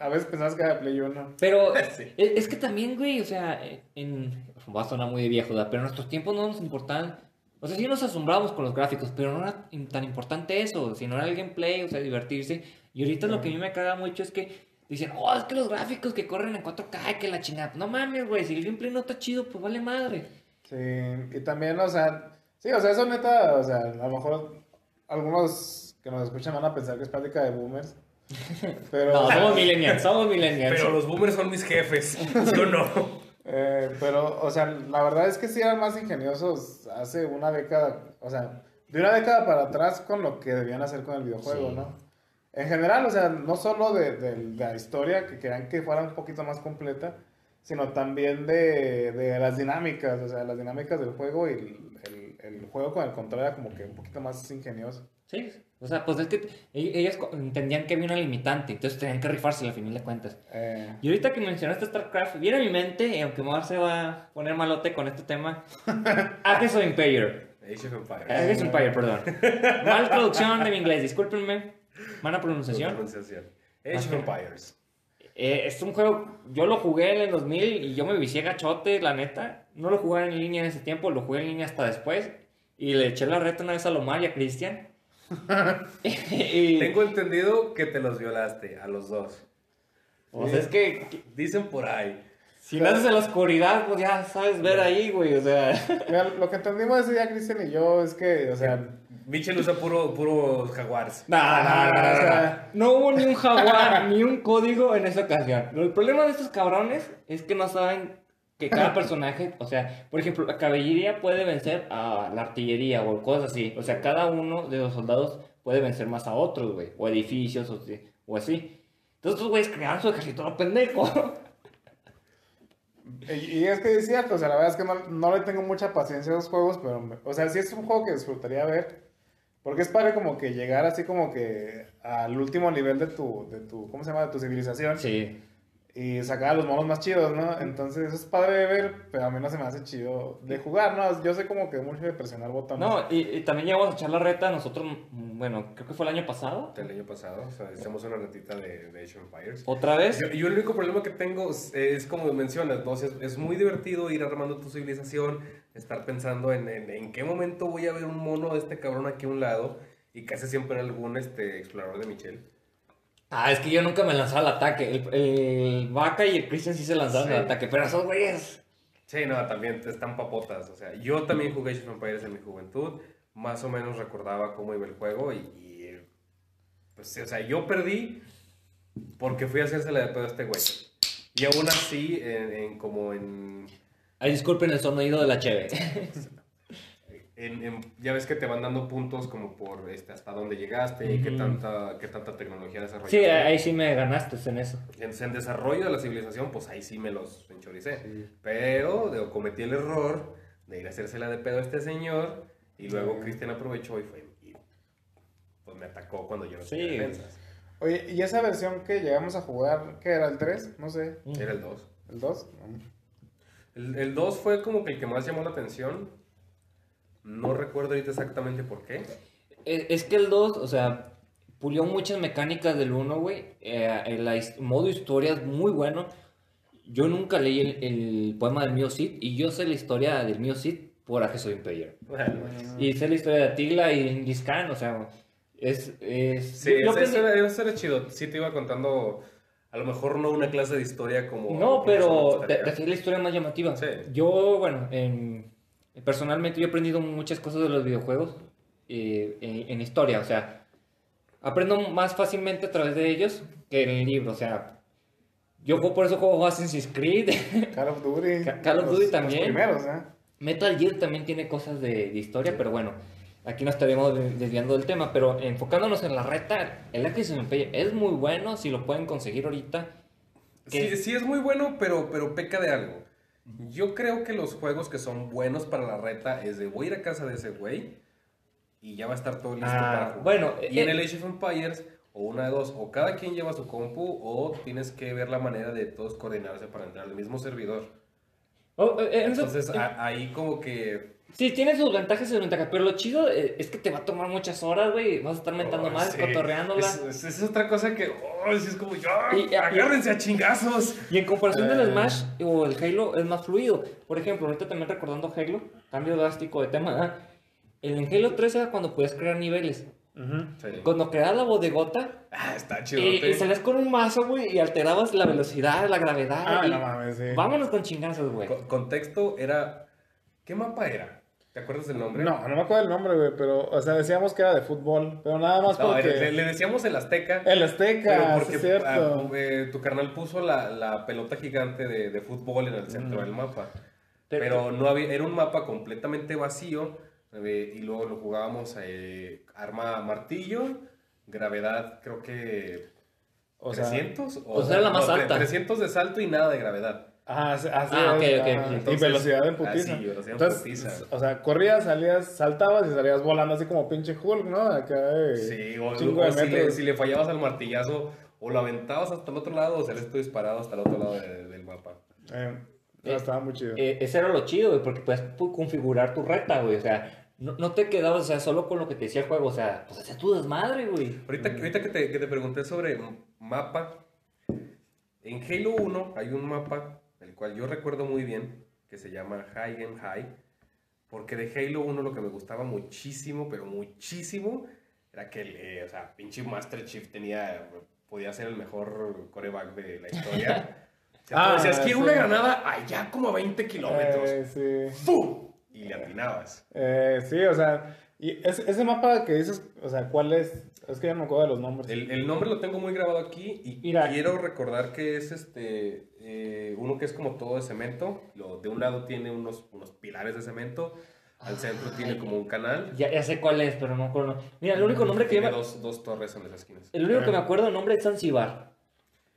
a veces pensabas que era Play 1. Pero Sí. es, es que también, güey, o sea, en, va a sonar muy viejo, ¿verdad? pero en nuestros tiempos no nos importaban. O sea, sí nos asombrábamos con los gráficos, pero no era tan importante eso, sino era el gameplay, o sea, divertirse. Y ahorita lo que a mí me caga mucho es que dicen, oh, es que los gráficos que corren en 4K, que la chingada. No mames, güey, si el gameplay no está chido, pues vale madre. Sí, y también, o sea, sí, o sea, eso neta, o sea, a lo mejor algunos que nos escuchan van a pensar que es plática de boomers. Pero, No, somos millennials, somos millennials. Pero los boomers son mis jefes, ¿sí o no? eh, pero, o sea, la verdad es que sí eran más ingeniosos hace una década, o sea, de una década para atrás con lo que debían hacer con el videojuego, Sí. ¿no? En general, o sea, no solo de, de- de la historia, que querían que fuera un poquito más completa, sino también de, de las dinámicas, o sea, las dinámicas del juego y el, el- el juego con el control era como que un poquito más ingenioso. Sí, o sea, pues es que e- ellos entendían que había una limitante, entonces tenían que rifarse al final de cuentas. Eh, Y ahorita que mencionaste StarCraft, viene a mi mente, y aunque Mar se va a poner malote con este tema, Ages of Empire. Age of Empires. Ages of Empire, perdón. Mal traducción de mi inglés, discúlpenme. Mala pronunciación. pronunciación. Age of Ajá. Empires. Eh, es un juego, yo lo jugué en el 2000 y yo me vicié gachote, la neta. No lo jugué en línea en ese tiempo, lo jugué en línea hasta después. Y le eché la reta una vez a Lomar y a Cristian. y, Tengo entendido que te los violaste a los dos. pues es que, que Dicen por ahí. Si naces en la oscuridad, pues ya sabes ver ahí, güey, o sea. mira, lo que entendimos ese día, Cristian y yo, es que, o sea, Mitchell usa puro, puro jaguars. No, no, no, no, o no. sea, No hubo ni un jaguar ni un código en esa ocasión. El problema de estos cabrones es que no saben que cada personaje, o sea, por ejemplo, la caballería puede vencer a la artillería o cosas así. O sea, cada uno de los soldados puede vencer más a otros, güey. O edificios o, así- o así. Entonces estos güeyes crearon su ejército lo pendejo. y, es que es cierto, o sea, la verdad es que no, no le tengo mucha paciencia a los juegos, pero, o sea, sí es un juego que disfrutaría ver, Porque es padre como que llegar así como que al último nivel de tu, de tu, ¿cómo se llama? De tu civilización. Sí. Y sacar a los monos más chidos, ¿no? Entonces eso es padre de ver, pero a mí no se me hace chido de jugar, ¿no? Yo sé como que mucho de presionar botones. No, y, y también llegamos a echar la reta nosotros, bueno, creo que fue el año pasado. El año pasado, o sea, hicimos una retita de, de Age of Empires. Otra vez. Yo, yo el único problema que tengo es, es como mencionas, ¿no? O sea, es, es muy divertido ir armando tu civilización, estar pensando en, en, en qué momento voy a ver un mono de este cabrón aquí a un lado y casi siempre algún este, explorador de Michelle. Ah, es que yo nunca me lanzaba al ataque. El, el Vaca y el Christian sí se lanzaron Sí. al ataque, pero esos güeyes. Sí, no, también te están papotas. O sea, yo también jugué Age of Empires en mi juventud. Más o menos recordaba cómo iba el juego y, y, pues, sí, o sea, yo perdí porque fui a hacérsela de pedo a este güey. Y aún así, en, en- como en, Ay, disculpen el sonido de la cheve. en- en- Ya ves que te van dando puntos como por este, hasta dónde llegaste y qué tanta, qué tanta tecnología desarrollaste. Sí, ahí sí me ganaste en eso. En, en desarrollo de la civilización, pues ahí sí me los enchoricé. Pero digo, cometí el error de ir a hacérsela de pedo a este señor y luego. Cristian aprovechó y fue y, pues me atacó cuando yo no Sí. tenía defensas. Oye, ¿y esa versión que llegamos a jugar, qué era el 3? No sé, Era el 2. ¿el 2? El, el 2 fue como que el que más llamó la atención. No recuerdo ahorita exactamente por qué. Es, es que el 2, o sea, pulió muchas mecánicas del 1, güey. Eh, el his- modo historia es muy bueno. Yo nunca leí el, el poema del mío Cid y yo sé la historia del mío Cid por Aje Soy Imperio. Bueno, Y sé la historia de Atila y Genghis Khan, o sea, es... es sí, yo- yo eso, aprendí- eso era, eso era chido. Sí te iba contando, a lo mejor no una clase de historia como... No, pero te, te hacía la historia más llamativa. Sí. Yo, bueno, en- personalmente yo he aprendido muchas cosas de los videojuegos eh, en, en historia, o sea, aprendo más fácilmente a través de ellos que en el libro, o sea, yo por eso juego Assassin's Creed, Call of Duty. Ca- Call of los- Duty los también. primeros, ¿eh? Metal Gear también tiene cosas de, de historia, pero bueno, aquí nos estaríamos de- desviando del tema, pero enfocándonos en la reta, el Axis es muy bueno, si lo pueden conseguir ahorita. Sí, sí es muy bueno, pero, pero peca de algo. Yo creo que los juegos que son buenos para la reta es de voy a ir a casa de ese güey y ya va a estar todo listo Ah, para jugar. bueno, y en eh, el Age of Empires, o una de dos, o cada quien lleva su compu, o tienes que ver la manera de todos coordinarse para entrar al mismo servidor. Oh, eh, eh, Entonces eh, a- ahí como que... Sí, tiene sus ventajas y sus desventajas, pero lo chido eh, es que te va a tomar muchas horas, güey. Vas a estar mentando oh, más, sí, cotorreándola. Es, es- es otra cosa que... Oh, es como ya, Y- y- agárrense a chingazos. Y en comparación del Eh. Smash o el Halo es más fluido. Por ejemplo, ahorita también recordando Halo, cambio drástico de tema. ¿verdad? En Halo 3 era cuando podías crear niveles. Sí. Cuando creabas la bodegota Ah, está chido. y, y salías con un mazo, güey, y alterabas la velocidad, la gravedad. Ah, y- no mames, sí. Vámonos con chingazos, güey. Co- contexto era... ¿Qué mapa era? ¿Te acuerdas del nombre? No, no me acuerdo el nombre, güey, pero, o sea, decíamos que era de fútbol, pero nada más No, porque... le, le decíamos el Azteca. El pero Azteca, porque sí es cierto. ah, eh, tu carnal puso la, la pelota gigante de, de fútbol en el centro del mapa. Pero- Pero no había, era un mapa completamente vacío. Eh, y luego lo jugábamos eh, arma martillo, gravedad creo que o sea, 300. o sea, era la más no, alta. 300 de salto y nada de gravedad. Ajá, así, Ah, es, ok, ok. ajá. y Entonces, velocidad en putiza. así, velocidad en Entonces, putiza. o sea, corrías, salías, saltabas y salías volando así como pinche Hulk, ¿no? Acá de Sí, o, o de si, le, si le fallabas al martillazo, o lo aventabas hasta el otro lado, o salías tú disparado hasta el otro lado de- del mapa. Eh, Eh, estaba muy chido. Eh, ese era lo chido, güey, porque puedes pu- configurar tu reta, güey. O sea, no, no te quedabas, o sea, solo con lo que te decía el juego. O sea, pues hacía tu desmadre, güey. Ahorita, ahorita que, te, que te pregunté sobre mapa, en Halo 1 hay un mapa, el cual yo recuerdo muy bien, que se llama High and High, porque de Halo 1 lo que me gustaba muchísimo, pero muchísimo, era que, el, eh, o sea, pinche Master Chief tenía, podía ser el mejor coreback de la historia. O sea, Ah, decías, quiero sí. una granada allá como a 20 kilómetros. Eh, sí. ¡Fu! Y le atinabas. Eh, sí, o sea, y ese, ese mapa que dices, o sea, ¿cuál es? Es que ya no me acuerdo de los nombres. El, el nombre lo tengo muy grabado aquí y quiero recordar que es este eh, uno que es como todo de cemento. Lo, de un lado tiene unos, unos pilares de cemento, al centro tiene como un canal. Ya, ya sé cuál es, pero no me acuerdo. Mira, el único nombre que yo Tiene me, dos, dos torres en las esquinas. el único que me acuerdo el nombre es Zanzibar.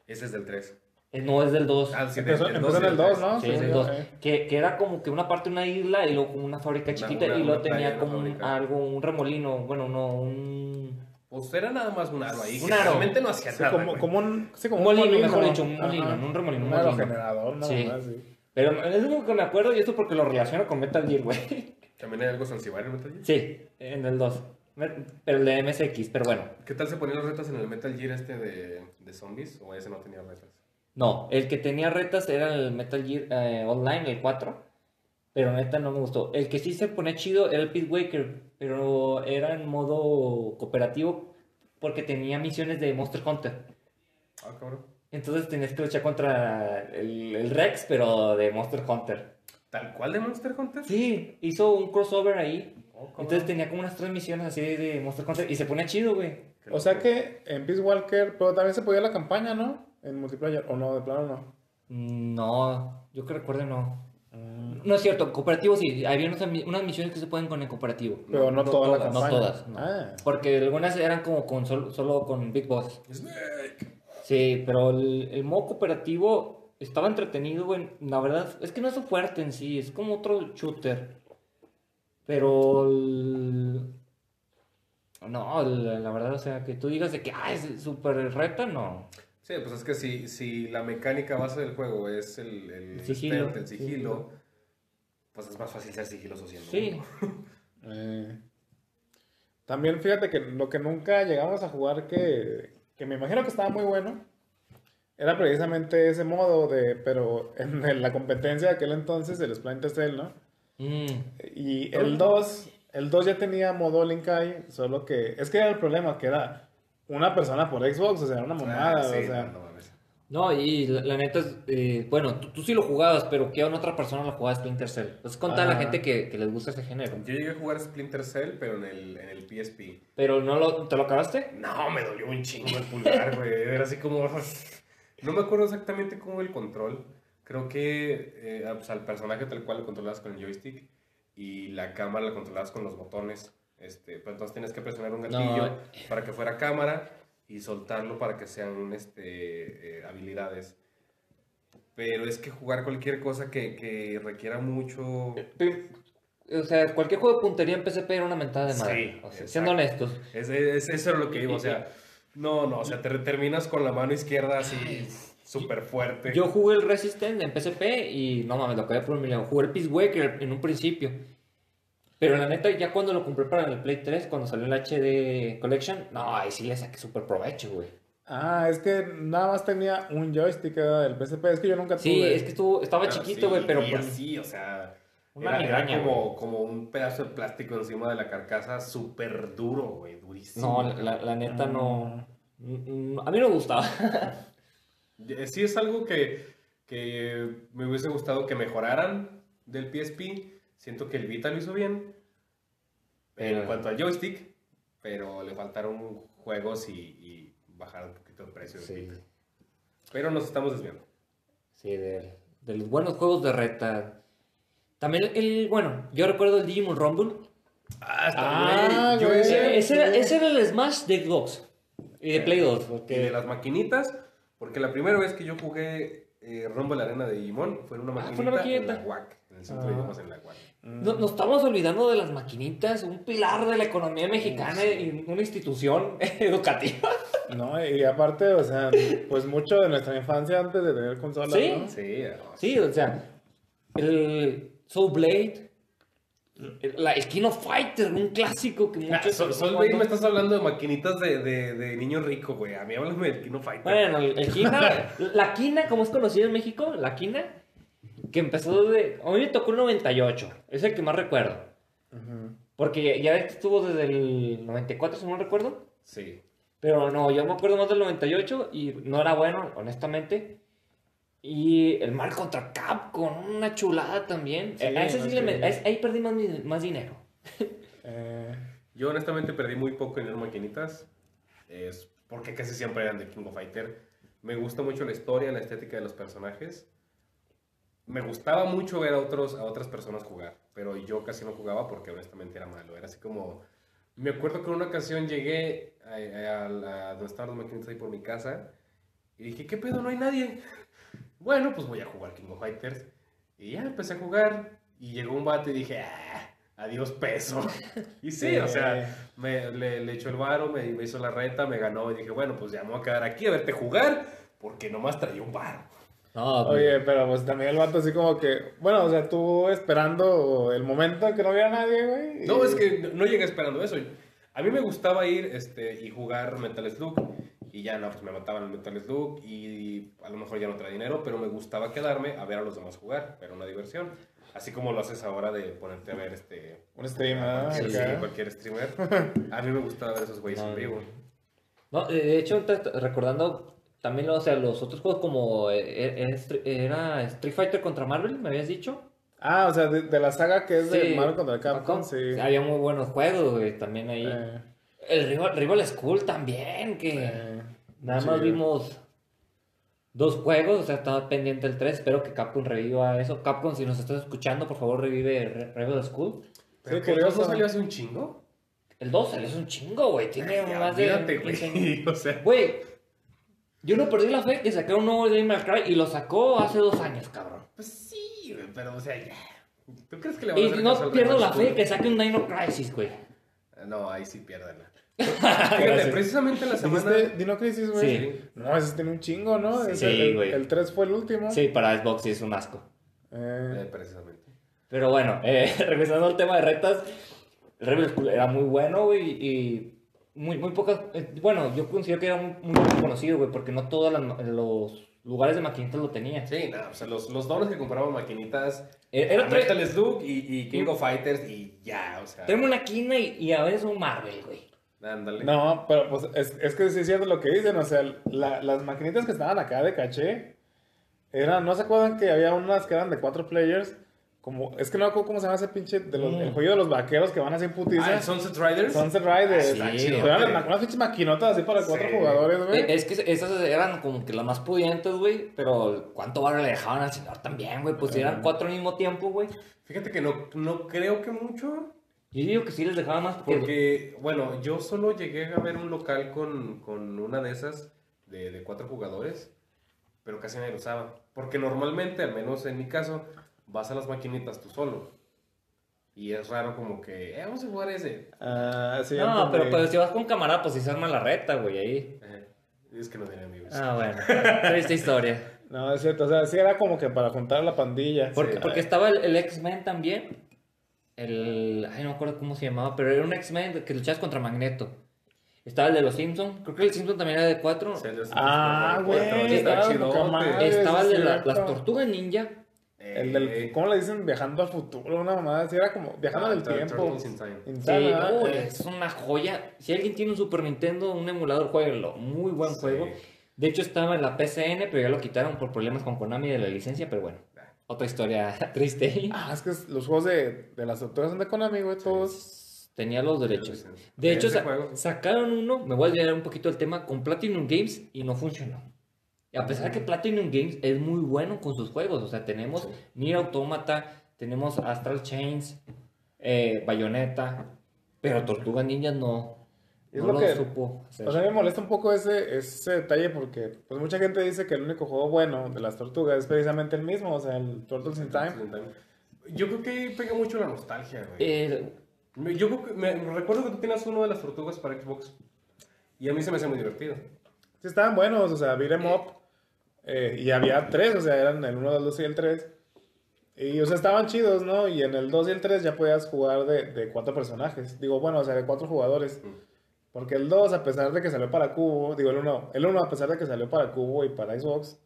Ese es del 3. Eh, No, es del 2. Ah, sí, Empezó, del empezó en el 2, ¿no? Sí, es del yo, 2. eh. Que, que era como que una parte de una isla y luego como una fábrica chiquita una- y luego tenía como un- algo, un remolino, bueno, no, un... Pues era nada más un aro ahí. Un aro. Realmente no hacía Sí, nada. como, como un, sí, como Un molino, mejor dicho, un molino, Ajá. no un remolino, un molino. aerogenerador, nada Sí. más, sí. Pero es lo único que me acuerdo y esto porque lo relaciono con Metal Gear, güey. También hay algo Zanzibar en Metal Gear. Sí, en el 2. Me- Pero el de MSX, pero bueno. ¿Qué tal se ponían las retas en el Metal Gear este de, de zombies? ¿O ese no tenía retas? No, el que tenía retas era el Metal Gear eh, Online, el 4. Pero neta no me gustó. El que sí se ponía chido era el Pit Waker. Pero era en modo cooperativo porque tenía misiones de Monster Hunter. Ah, cabrón. Entonces tenías que luchar contra el, el Rex, pero de Monster Hunter. ¿Tal cual de Monster Hunter? Sí, hizo un crossover ahí. Oh. Entonces tenía como unas tres misiones así de Monster Hunter y se ponía chido, güey. O sea que en Peace Walker, pero también se podía la campaña, ¿no? En multiplayer, o no, de plano no. No, yo que recuerde no. No es cierto, cooperativo sí, había unas, unas misiones que se pueden con el cooperativo. Pero no, no toda la todas, no campaña. todas, no. Ah. Porque algunas eran como con solo, solo con Big Boss. Snake. Sí, pero el, el modo cooperativo estaba entretenido, güey. La verdad, es que no es su fuerte en sí, es como otro shooter. Pero el- No, el- la verdad, o sea, que tú digas de que, ah, es súper reta, no. Sí, pues es que si, si la mecánica base del juego es el, el, El sigilo, el sigilo, pues es más fácil ser sigiloso siendo Sí. Eh, También fíjate que lo que nunca llegamos a jugar que, que me imagino que estaba muy bueno era precisamente ese modo de, pero en, en la competencia de aquel entonces, el Splinter Cell, ¿no? Mm, Y el 2, el 2 ya tenía modo Linkai, solo que, es que era el problema, que era una persona por Xbox, o sea, era una Ah, sí, o sea. no, no mames. No, y la, la neta es, eh, bueno, tú, tú sí lo jugabas, pero ¿qué otra persona lo jugaba Splinter Cell? Entonces contar a la gente que, que les gusta ese género. Yo llegué a jugar Splinter Cell, pero en el, en el PSP. Pero no lo, ¿te lo acabaste? No, me dolió un chingo el pulgar, güey. Era así como. No me acuerdo exactamente cómo el control. Creo que eh, pues, al personaje tal cual lo controlabas con el joystick y la cámara la controlabas con los botones. Este, pues entonces tienes que presionar un gatillo No. para que fuera cámara y soltarlo para que sean este, eh, habilidades. Pero es que jugar cualquier cosa que, que requiera mucho. O sea, cualquier juego de puntería en PSP era una mentada de madre. Sí, o sea, siendo honestos. Es, es- eso era lo que iba, o sea. No, no, o sea, te terminas con la mano izquierda así súper fuerte. Yo jugué el Resistance en PSP y no mames, lo acabé por un millón. Jugué el Peace Waker en un principio. Pero la neta, ya cuando lo compré para el Play 3, cuando salió el HD Collection, no, ahí sí le saqué súper provecho, güey. Ah, es que nada más tenía un joystick del PSP, es que yo nunca Sí, tuve. es que estuvo, estaba chiquito, sí, güey, pero pues, así, o sea. Una era, como, como un pedazo de plástico encima de la carcasa súper duro, güey, durísimo. no, la, la neta no. mm, A mí no me gustaba. Eh, Sí es algo que, que me hubiese gustado que mejoraran del PSP. Siento que el Vita lo hizo bien En cuanto al joystick, pero le faltaron juegos y, y bajar un poquito el precio Sí. Pero nos estamos desviando. Sí, de, de los buenos juegos de reta. También el, bueno, yo recuerdo el Digimon Rumble. Ah, está Ah, Yo ese- Ese era, ese era el Smash de Xbox. Y de Play 2. que Porque de las maquinitas, porque la primera vez que yo jugué eh, Rumble Arena de Digimon fue en una Ah, maquinita, fue una en maquinita. la UAC, en el centro de Ah. idiomas en la UAC. no- nos estamos olvidando de las maquinitas, un pilar de la economía mexicana y una institución educativa. No, y aparte, o sea, pues mucho de nuestra infancia antes de tener consolas, Sí. ¿no? Sí, Sí, o sea, el Soul Blade, la- el King of Fighter, un clásico que Ah, muchos. Sol, Sol me estás hablando de maquinitas de, de, de niño rico, güey. A mí háblame del Kino Fighter. Bueno, el, el Kina, la Kina, como es conocida en México, la Kina, que empezó de. A mí me tocó el 98, es el que más recuerdo. Porque ya ves que estuvo desde el 94, si no recuerdo. Sí. Pero no, yo me acuerdo más del 98 y no era bueno, honestamente. Y el Mal contra Capcom, una chulada también. Sí, a ese no, sí le a ese- ahí perdí más, más dinero. Eh, Yo honestamente perdí muy poco en las maquinitas. Es porque casi siempre eran de King of Fighter. Me gusta mucho la historia, la estética de los personajes. Me gustaba mucho ver a, otros, a otras personas jugar, pero yo casi no jugaba porque honestamente era malo. Era así como... Me acuerdo que en una ocasión llegué a, a, a donde estaban las maquinitas ahí por mi casa y dije, ¿qué pedo? No hay nadie. Bueno, pues voy a jugar King of Fighters. Y ya empecé a jugar y llegó un vato y dije, ah, adiós peso. y sí, o sea, me, le, le echó el varo, me, me hizo la renta, me ganó y dije, bueno, pues ya me voy a quedar aquí a verte jugar porque nomás traía un varo. No, pues, Oye, pero pues también el vato así como que, bueno, o sea, tú esperando el momento en que no hubiera nadie, güey. No, es que no- no llegué esperando eso. A mí me gustaba ir este, y jugar Metal Slug. Y ya no, pues me mataban el Metal Slug y a lo mejor ya no traía dinero, pero me gustaba quedarme a ver a los demás jugar. Era una diversión. Así como lo haces ahora de ponerte a ver este... Un stream, ¿ah? cualquier, sí, cualquier streamer. A mí me gustaba ver esos güeyes No, en vivo. No, de de hecho, recordando también, o sea, los otros juegos como eh, eh, era Street Fighter contra Marvel, me habías dicho. Ah, o sea, de, de la saga que es de. Marvel contra Capcom, sí. Había muy buenos juegos, güey, también ahí. Eh, El Rival, Rival School también, que eh, nada sí. más vimos dos juegos, o sea, estaba pendiente el 3, espero que Capcom reviva eso. Capcom, si nos estás escuchando, por favor, revive Re- Rival School. ¿Pero que no salió hace un chingo? El 2 salió, es un chingo, güey, tiene más de... olvídate, 15 años. güey. O sea, Güey, yo no perdí la fe que sacaron un nuevo Devil May Cry y lo sacó hace dos años, cabrón. pues sí, güey, pero o sea, ya. ¿Tú crees que le van a Y hacer caso no al pierdo Rival la fe que saque un Dino Crisis, güey. No, ahí sí piérdanla. Fíjate, precisamente la semana... ¿Dijiste Dino Crisis, güey? Sí. No, ese tiene un chingo, ¿no? Sí, el, güey. El 3 fue el último. Sí, para Xbox sí es un asco. Eh, Eh, precisamente. Pero bueno, eh, regresando al tema de retas, el Rebel School era muy bueno, güey, y muy, muy pocas... eh, bueno, yo considero que era muy, muy poco conocido, güey, porque no todos los lugares de maquinitas lo tenían. Sí, no, o sea, los, los dones que compraban maquinitas Eh, Era Metal Slug y, y King of Fighters y ya, o sea. Tenemos una quina y, y a veces un Marvel, güey. Ándale. No, pero pues es, es que sí es cierto lo que dicen, o sea, la- las maquinitas que estaban acá de caché, eran, ¿no se acuerdan que había unas que eran de cuatro players? Como, es que no me acuerdo cómo se llama ese pinche, de los, Mm. el juego de los vaqueros que van así en putiza. Ah, Sunset Riders. Sunset Riders. Ah, sí, Pero eran las- unas pinches maquinotas así para cuatro Sí. jugadores, güey. Eh, Es que esas eran como que las más pudientes, güey, pero ¿cuánto barrio le dejaban al señor también, güey? Pues si eran cuatro al mismo tiempo, güey. Fíjate que no, no creo que mucho. Yo digo que sí les dejaban más porque... Porque, bueno, yo solo llegué a ver un local con, con una de esas de, de cuatro jugadores, pero casi nadie lo usaba. Porque normalmente, al menos en mi caso, vas a las maquinitas tú solo. Y es raro como que, eh, vamos a jugar ese. Ah, sí, No, entendí. pero pues si vas con camarada, pues sí se arma la reta, güey, ahí. Es que no tiene amigos. Ah, bueno. Triste historia. No, es cierto, o sea, sí era como que para juntar a la pandilla. Porque, Sí. porque estaba el, el X-Men también. El. Ay, no me acuerdo cómo se llamaba, pero era un X-Men que luchabas contra Magneto. Estaba el de los Simpsons. Creo que el Simpson también era de cuatro. Sí, el de Ah, Simpsons, güey, estaba el de la- las tortugas ninja. El del, Eh, ¿cómo le dicen? Viajando al futuro, una mamada así, era como viajando Ah, en el Tur- tiempo. Sí, es una joya. Si alguien tiene un Super Nintendo, un emulador, jueguenlo. Muy buen Sí. juego. De hecho, estaba en la PCN, pero ya lo quitaron por problemas con Konami de la licencia. Pero bueno, otra historia triste. Ah, es que los juegos de, de las tortugas son de Konami, güey, todos. Tenía los derechos. Sí, sí. De hecho, Ese sa- juego. sacaron uno, me voy a olvidar un poquito el tema, con Platinum Games y no funcionó. Y a pesar que Platinum Games es muy bueno con sus juegos, o sea, tenemos Nier Automata, tenemos Astral Chains, eh, Bayonetta, pero Tortuga Ninja no, Es no lo lo, que- supo hacer. O sea, a mí me molesta un poco ese, ese detalle porque pues mucha gente dice que el único juego bueno de las tortugas es precisamente el mismo, o sea, el Turtles in Time. Yo creo que ahí pega mucho la nostalgia, güey. Eh, Yo creo que- me, recuerdo que tú tenías uno de las tortugas para Xbox. Y a mí se me hacía muy divertido. Sí, estaban buenos, o sea, beat 'em up. eh, y había tres, o sea, eran el 1, el 2 y el 3. Y, o sea, estaban chidos, ¿no? Y en el 2 y el 3 ya podías jugar de, de cuatro personajes. Digo, bueno, o sea, de cuatro jugadores. Porque el 2, a pesar de que salió para Cubo, digo, el 1, el 1 a pesar de que salió para Cubo y para Xbox,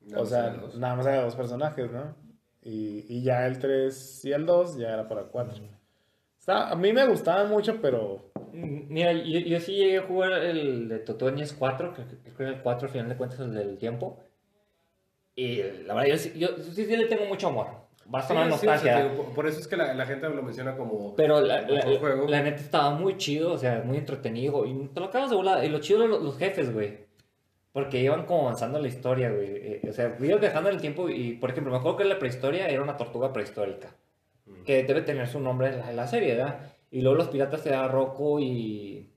Nada o sea, nada más había dos personajes, ¿no? Y, y ya el 3 y el 2 ya era para cuatro. Está- a mí me gustaban mucho, pero mira, yo, yo sí llegué a jugar el de Totoñez 4, que que creo que el 4 al final de cuentas es el del tiempo. Y la verdad, yo, sí- yo sí, sí le tengo mucho amor. Va a sonar sí, nostalgia. o sea, te- por- eso es que la, la gente lo menciona como Pero la, como la, juego. la neta estaba muy chido, o sea, muy entretenido. Y te lo acabas de volar. Y lo chido eran los, los jefes, güey. Porque iban como avanzando la historia, güey. Eh, o sea, ibas viajando en el tiempo y, por ejemplo, me acuerdo que en la prehistoria era una tortuga prehistórica. Mm. Que debe tener su nombre en la, en serie, ¿verdad? Y luego los piratas era Rocco y...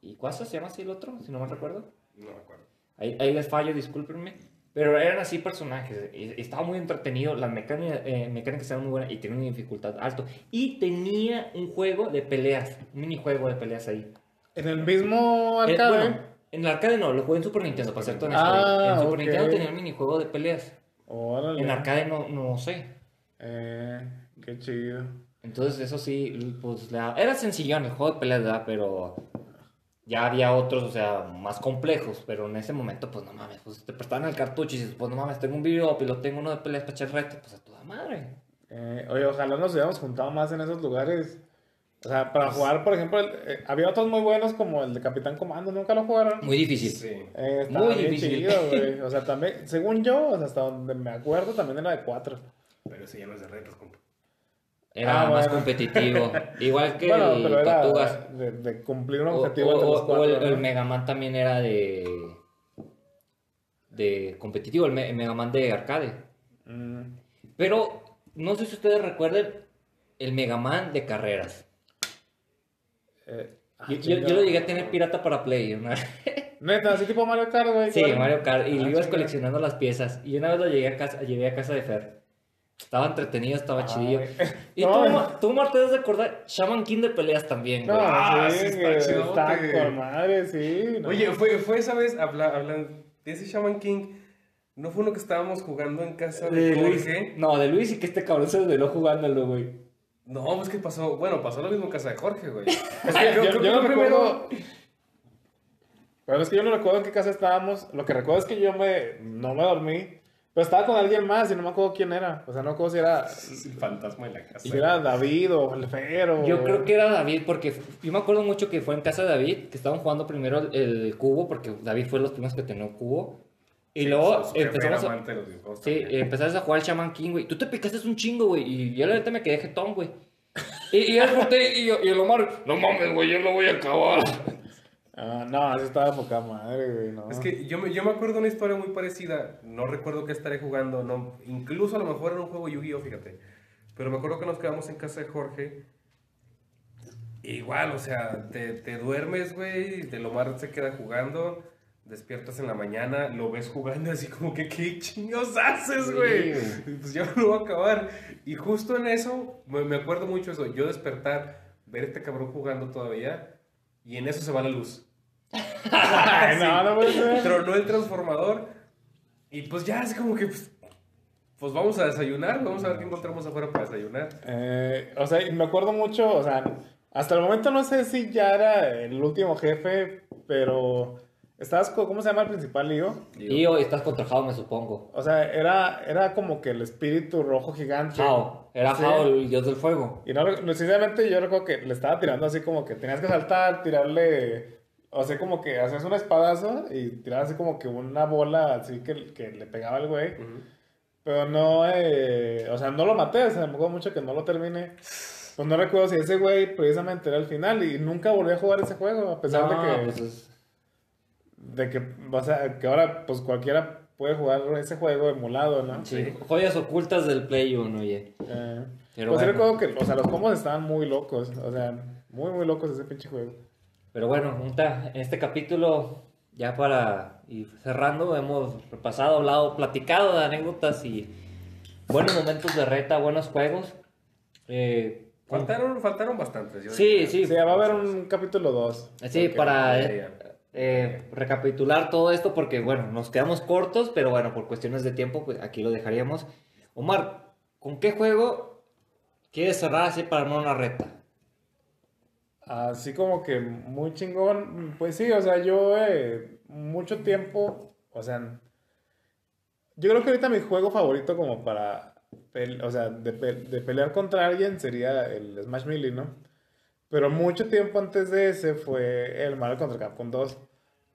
¿Y Cuasa se llama así el otro? Si no me recuerdo. No me acuerdo. Ahí, ahí les fallo, discúlpenme. Pero eran así personajes. Estaba muy entretenido. Las mecánicas, eh, mecánicas eran muy buenas y tenía una dificultad alto. Y tenía un juego de peleas. Un minijuego de peleas ahí. En el mismo Eh, arcade. bueno, en el arcade no, lo jugué en Super Nintendo, para ser honesto. Ah, en Super. Nintendo tenía un minijuego de peleas. Órale. En arcade no, no sé. Eh, qué chido. Entonces, eso sí, pues la- era sencillón el juego de peleas, ¿verdad? Pero ya había otros, o sea, más complejos. Pero en ese momento, pues no mames, pues te prestaban el cartucho y dices, pues no mames, tengo un video y lo tengo uno de peleas para echar reto, pues a toda madre. Eh, oye, ojalá nos hubiéramos juntado más en esos lugares. O sea, para jugar, por ejemplo, el- eh, había otros muy buenos como el de Capitán Comando, ¿nunca lo jugaron? Muy difícil. Sí. Eh, estaba muy bien difícil. chido, güey. O sea, también, según yo, o sea, hasta donde me acuerdo, también era de cuatro. Pero ese ya no es de retos, compa. Era Ah, más bueno. competitivo. Igual que bueno, el pero era Tortugas. de, de cumplir un objetivo o- los cuatro. o el, ¿no? el Mega Man también era de. de competitivo, el, el Mega Man de arcade. Mm, Pero no sé si ustedes recuerden el Mega Man de carreras. eh, ah, Yo, yo- chinga. yo lo llegué a tener pirata para Play. una- Neta, así tipo Mario Kart, güey. Sí. Mario Kart. Y Ah, lo ibas coleccionando las piezas. Y una vez lo llegué a casa, llevé a casa de Fer. Estaba entretenido, estaba Ay. chidillo. Y No, tú. Ma- tú, Mar, te debes de acordar Shaman King de peleas también, No, güey. Ah, sí, sí está güey, chidote. está con madre, sí. no. Oye, fue, fue esa vez, habla, hablan de ese Shaman King, ¿no fue uno que estábamos jugando en casa de, De Luis. Jorge? No, de Luis y que este cabrón se desveló jugándolo, güey. No, pues que pasó, bueno, pasó lo mismo en casa de Jorge, güey. Es que yo, creo yo no recuerdo. Pero es que yo no recuerdo en qué casa estábamos. Lo que recuerdo es que yo me, no me dormí. Pero estaba con alguien más y no me acuerdo quién era. O sea, no me acuerdo si era, El fantasma en la casa. si era David o el Fero. Yo creo que era David, porque yo me acuerdo mucho que fue en casa de David, que estaban jugando primero el, el cubo, porque David fue los primeros que tenía un cubo. Y luego empezamos a, de sí, empezaste a jugar al Shaman King, güey. Tú te picaste un chingo, güey. Y yo la neta me quedé jetón, güey. Y, y pregunté, y, yo- y el Omar, no mames, güey, yo lo voy a acabar. Ah, no, así estaba poca madre, güey. No. Es que yo me, yo me acuerdo de una historia muy parecida. No recuerdo qué estaré jugando. No, incluso a lo mejor era un juego Yu-Gi-Oh, fíjate. Pero me acuerdo que nos quedamos en casa de Jorge. Igual, o sea, te, te duermes, güey. De lo más se queda jugando. Despiertas en la mañana, lo ves jugando así como que, ¿qué chingos haces, güey? Pues ya me lo voy a acabar. Y justo en eso, me, me acuerdo mucho eso. Yo despertar, ver a este cabrón jugando todavía. Y en eso se va la luz. Ay, no, no puede ser. Tronó el transformador. Y pues ya, así como que. Pues, pues vamos a desayunar. Vamos a ver qué encontramos afuera para desayunar. Eh, o sea, me acuerdo mucho, o sea, hasta el momento no sé si ya era el último jefe, pero estabas, ¿cómo se llama el principal lío? Y hoy estás contra Jao, me supongo. O sea, era, era como que el espíritu rojo gigante. Jao, era Sí. Jao el dios del fuego. Y no, sinceramente yo recuerdo que le estaba tirando así como que tenías que saltar, tirarle, o sea, como que hacías un espadazo y tirabas así como que una bola así que, que le pegaba al güey. Pero no, eh, o sea, no lo maté, o sea, me acuerdo mucho que no lo terminé. Pues no recuerdo si ese güey precisamente era el final y nunca volví a jugar ese juego, a pesar No, de que, pues es- de que, o sea, que ahora pues cualquiera puede jugar ese juego emulado, ¿no? sí, joyas ocultas del Play 1, oye. Eh, Pero pues sí bueno. recuerdo que, o sea, los combos estaban muy locos, o sea, muy, muy locos ese pinche juego. Pero bueno, en este capítulo, ya para ir cerrando, hemos repasado, hablado, platicado de anécdotas y buenos momentos de reta, buenos juegos. Eh, Faltaron, faltaron bastantes. yo Sí, diría. sí. Sí, va a haber un capítulo 2. Sí, para eh, eh, recapitular todo esto, porque bueno, nos quedamos cortos, pero bueno, por cuestiones de tiempo, pues aquí lo dejaríamos. Omar, ¿con qué juego quieres cerrar así para armar una reta? Así como que muy chingón. Pues sí, o sea, yo eh, mucho tiempo, o sea, yo creo que ahorita mi juego favorito como para, o sea, de pelear contra alguien sería el Smash Melee, ¿no? Pero mucho tiempo antes de ese fue el Mario contra Capcom 2.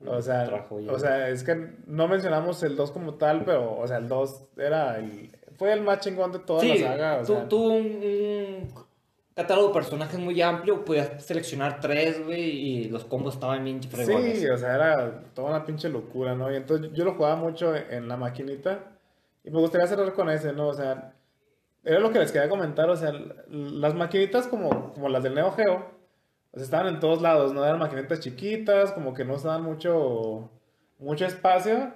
O sea, o sea, es que no mencionamos el 2 como tal, pero, o sea, el 2 era el, fue el más chingón de toda Sí, la saga. O sea, tuvo un, un catálogo de personajes muy amplio, podías seleccionar tres, güey, y los combos estaban bien fregones. Sí, o sea, era toda una pinche locura, ¿no? Y entonces yo lo jugaba mucho en la maquinita y me gustaría cerrar con ese, ¿no? O sea, era lo que les quería comentar, o sea, las maquinitas como, como las del Neo Geo, sea, estaban en todos lados, ¿no? Eran maquinitas chiquitas, como que no estaban mucho, mucho espacio,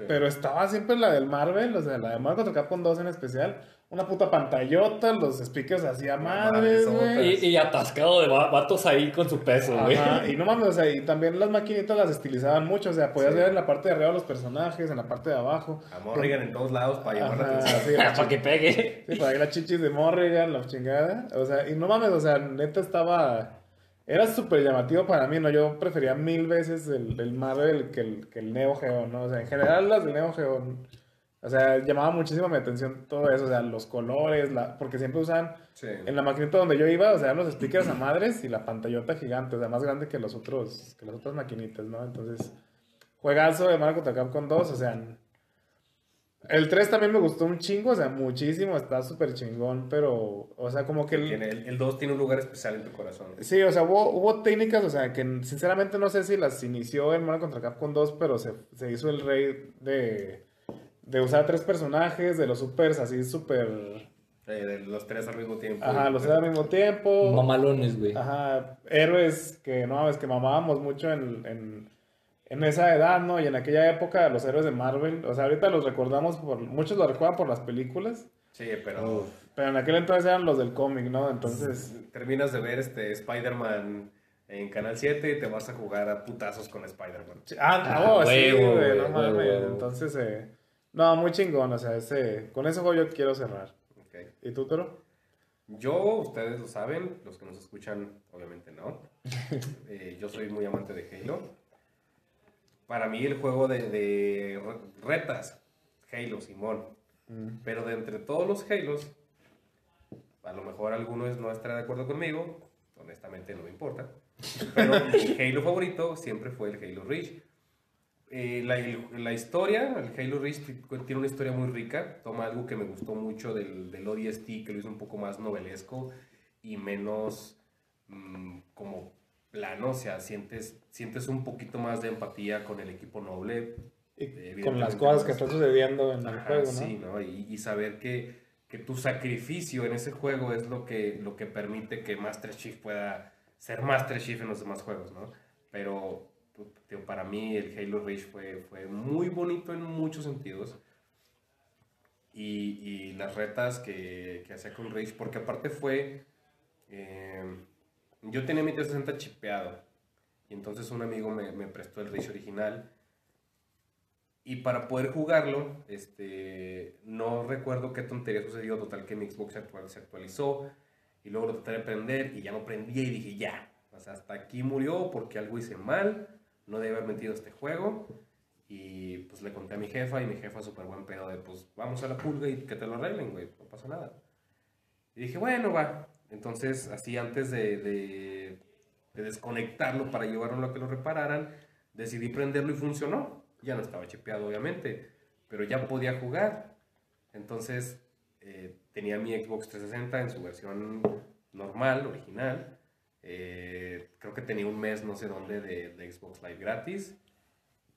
Sí. Pero estaba siempre la del Marvel, o sea, la de Marvel contra Capcom 2 en especial. Una puta pantallota, los speakers así a madres, güey. Y, y atascado de va- vatos ahí con su peso, güey. Y no mames, o sea, y también las maquinitas las estilizaban mucho, o sea, podías Sí. ver en la parte de arriba los personajes, en la parte de abajo. A Morrigan en todos lados para llamar la atención. sí, la Para que pegue. Sí, por ahí las chichis de Morrigan, la chingada. O sea, y no mames, o sea, neta estaba. Era súper llamativo para mí, ¿no? Yo prefería mil veces el, el Marvel que el, que el Neo Geo, ¿no? O sea, en general las de Neo Geo. O sea, llamaba muchísimo mi atención todo eso, o sea, los colores, la, porque siempre usaban. Sí. En la maquinita donde yo iba, o sea, eran los speakers a madres y la pantallota gigante, o sea, más grande que los otros, que las otras maquinitas, ¿no? Entonces, juegazo de Mario contra Capcom 2, o sea, el 3 también me gustó un chingo, o sea, muchísimo, está súper chingón, pero, o sea, como que el... El, el 2 tiene un lugar especial en tu corazón. Sí, o sea, hubo, hubo técnicas, o sea, que sinceramente no sé si las inició en Mario contra Capcom 2, pero se, se hizo el rey de, de usar tres personajes, de los supers así súper... Eh, de los tres al mismo tiempo. Ajá, los tres al mismo tiempo. Mamalones, güey. Ajá, héroes que no mames, que mamábamos mucho en, en, en esa edad, ¿no? Y en aquella época, los héroes de Marvel, o sea, ahorita los recordamos por, muchos los recuerdan por las películas, Sí, pero pero en aquel entonces eran los del cómic, ¿no? Entonces, terminas de ver este Spider-Man en Canal 7 y te vas a jugar a putazos con Spider-Man. ah, Ah, no, sí, güey, güey, no mames, entonces, eh, no, muy chingón, o sea, ese, con ese juego yo quiero cerrar. ¿Y tú, Toro? Yo, ustedes lo saben, los que nos escuchan, obviamente no. Eh, yo soy muy amante de Halo. Para mí el juego de, de re- retas, Halo, Simón. Pero de entre todos los Halos, a lo mejor algunos no estará de acuerdo conmigo, honestamente no me importa. Pero mi Halo favorito siempre fue el Halo Reach. Eh, la, historia, el Halo Reach ti- tiene una historia muy rica. Toma algo que me gustó mucho del, del ODST, que lo hizo un poco más novelesco y menos mm, como plano. O sea, sientes, sientes un poquito más de empatía con el equipo noble. Y con las cosas que están sucediendo en el juego, ¿no? sí, ¿no? Y, y saber que, que tu sacrificio en ese juego es lo que, lo que permite que Master Chief pueda ser Master Chief en los demás juegos, ¿no? Pero tío, para mí el Halo Reach fue, fue muy bonito en muchos sentidos. Y, y las retas que, que hacía con Reach, porque aparte fue... eh, yo tenía mi 360 chipeado. Y entonces un amigo me, prestó el Reach original. Y para poder jugarlo, este, no recuerdo qué tontería sucedió, total que mi Xbox se actualizó y luego lo traté de prender y ya no prendía y dije ya, o sea, hasta aquí murió porque algo hice mal, no debe haber metido este juego y pues le conté a mi jefa y mi jefa súper buen pedo de pues vamos a la pulga y que te lo arreglen, güey, no pasa nada. Y dije, bueno, va. Entonces, así antes de, de, de desconectarlo para llevarlo a que lo repararan, decidí prenderlo y funcionó. Ya no estaba chipeado, obviamente, pero ya podía jugar. Entonces, eh, tenía mi Xbox 360 en su versión normal, original. Eh, creo que tenía un mes, no sé dónde, de, Xbox Live gratis.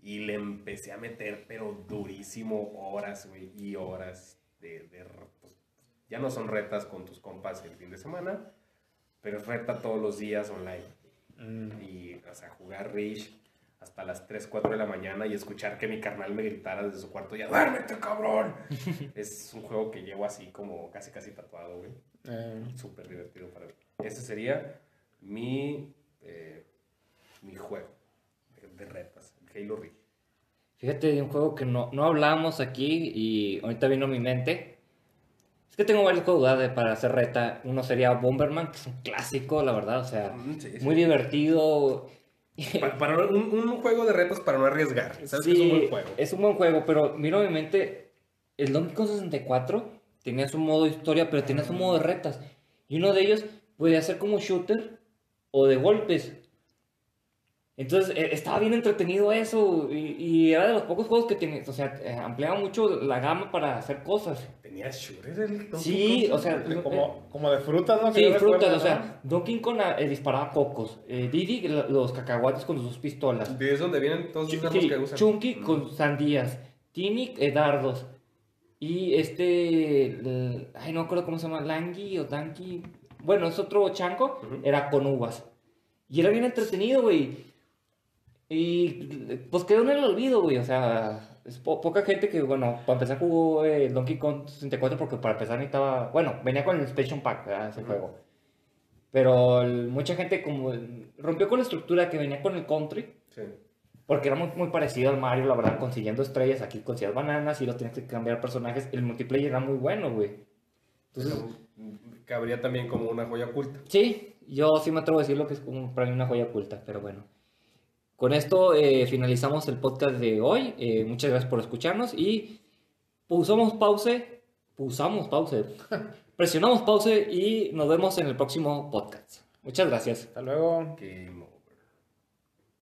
Y le empecé a meter, pero durísimo, horas, güey, y horas de, de ya no son retas con tus compas el fin de semana, pero es reta todos los días online. Mm. Y, o sea, jugar Reach hasta las 3, 4 de la mañana y escuchar que mi carnal me gritara desde su cuarto, ya duérmete, cabrón. es un juego que llevo así como casi, casi tatuado, güey. Eh, Súper divertido para mí. Ese sería mi, eh, mi juego de, de retas, Halo Reach. Fíjate de un juego que no, no hablamos aquí y ahorita vino a mi mente. Es que tengo varios juegos de- para hacer reta. Uno sería Bomberman, que es un clásico, la verdad. O sea, Mm, sí, sí. muy divertido. Pa- Para, un, un juego de retos para no arriesgar. ¿Sabes Sí, que es un buen juego? es un buen juego, pero miro a mi mente, el Donkey Kong 64 tenía su modo historia, pero tenía su modo de retas. Y uno de ellos podía ser como shooter o de golpes. Entonces eh, estaba bien entretenido eso y, y era de los pocos juegos que tenía, o sea, eh, ampliaba mucho la gama para hacer cosas. ¿Tenía shooter el Donkey Sí, Kong? o sea, como, como de frutas, ¿no? Sí, frutas, o sea. Donkey Kong eh, disparaba cocos, eh, Diddy lo- los cacahuates con sus pistolas. De es donde vienen todos Ch- los sí, que usan. Chunky Mm. con sandías, Tini eh, dardos y este, el- ay no me acuerdo cómo se llama, Langui o Danky, bueno es otro chanco, era con uvas y era bien entretenido, güey. Y pues quedó en el olvido, güey. O sea, es po- poca gente que, bueno, para empezar jugó eh, Donkey Kong 64 porque para empezar necesitaba. Bueno, venía con el Expansion Pack, ¿verdad? ese juego. Pero el- mucha gente como rompió con la estructura que venía con el Country. Sí. Porque era muy, muy parecido al Mario, la verdad, consiguiendo estrellas. Aquí consigues bananas y los tienes que cambiar personajes. El multiplayer era muy bueno, güey. Entonces, Pero, cabría también como una joya oculta. Sí, yo sí me atrevo a decirlo que es como para mí una joya oculta, pero bueno. Con esto eh, finalizamos el podcast de hoy. Eh, muchas gracias por escucharnos y pulsamos pause, pulsamos pause, presionamos pause y nos vemos en el próximo podcast. Muchas gracias. Hasta luego.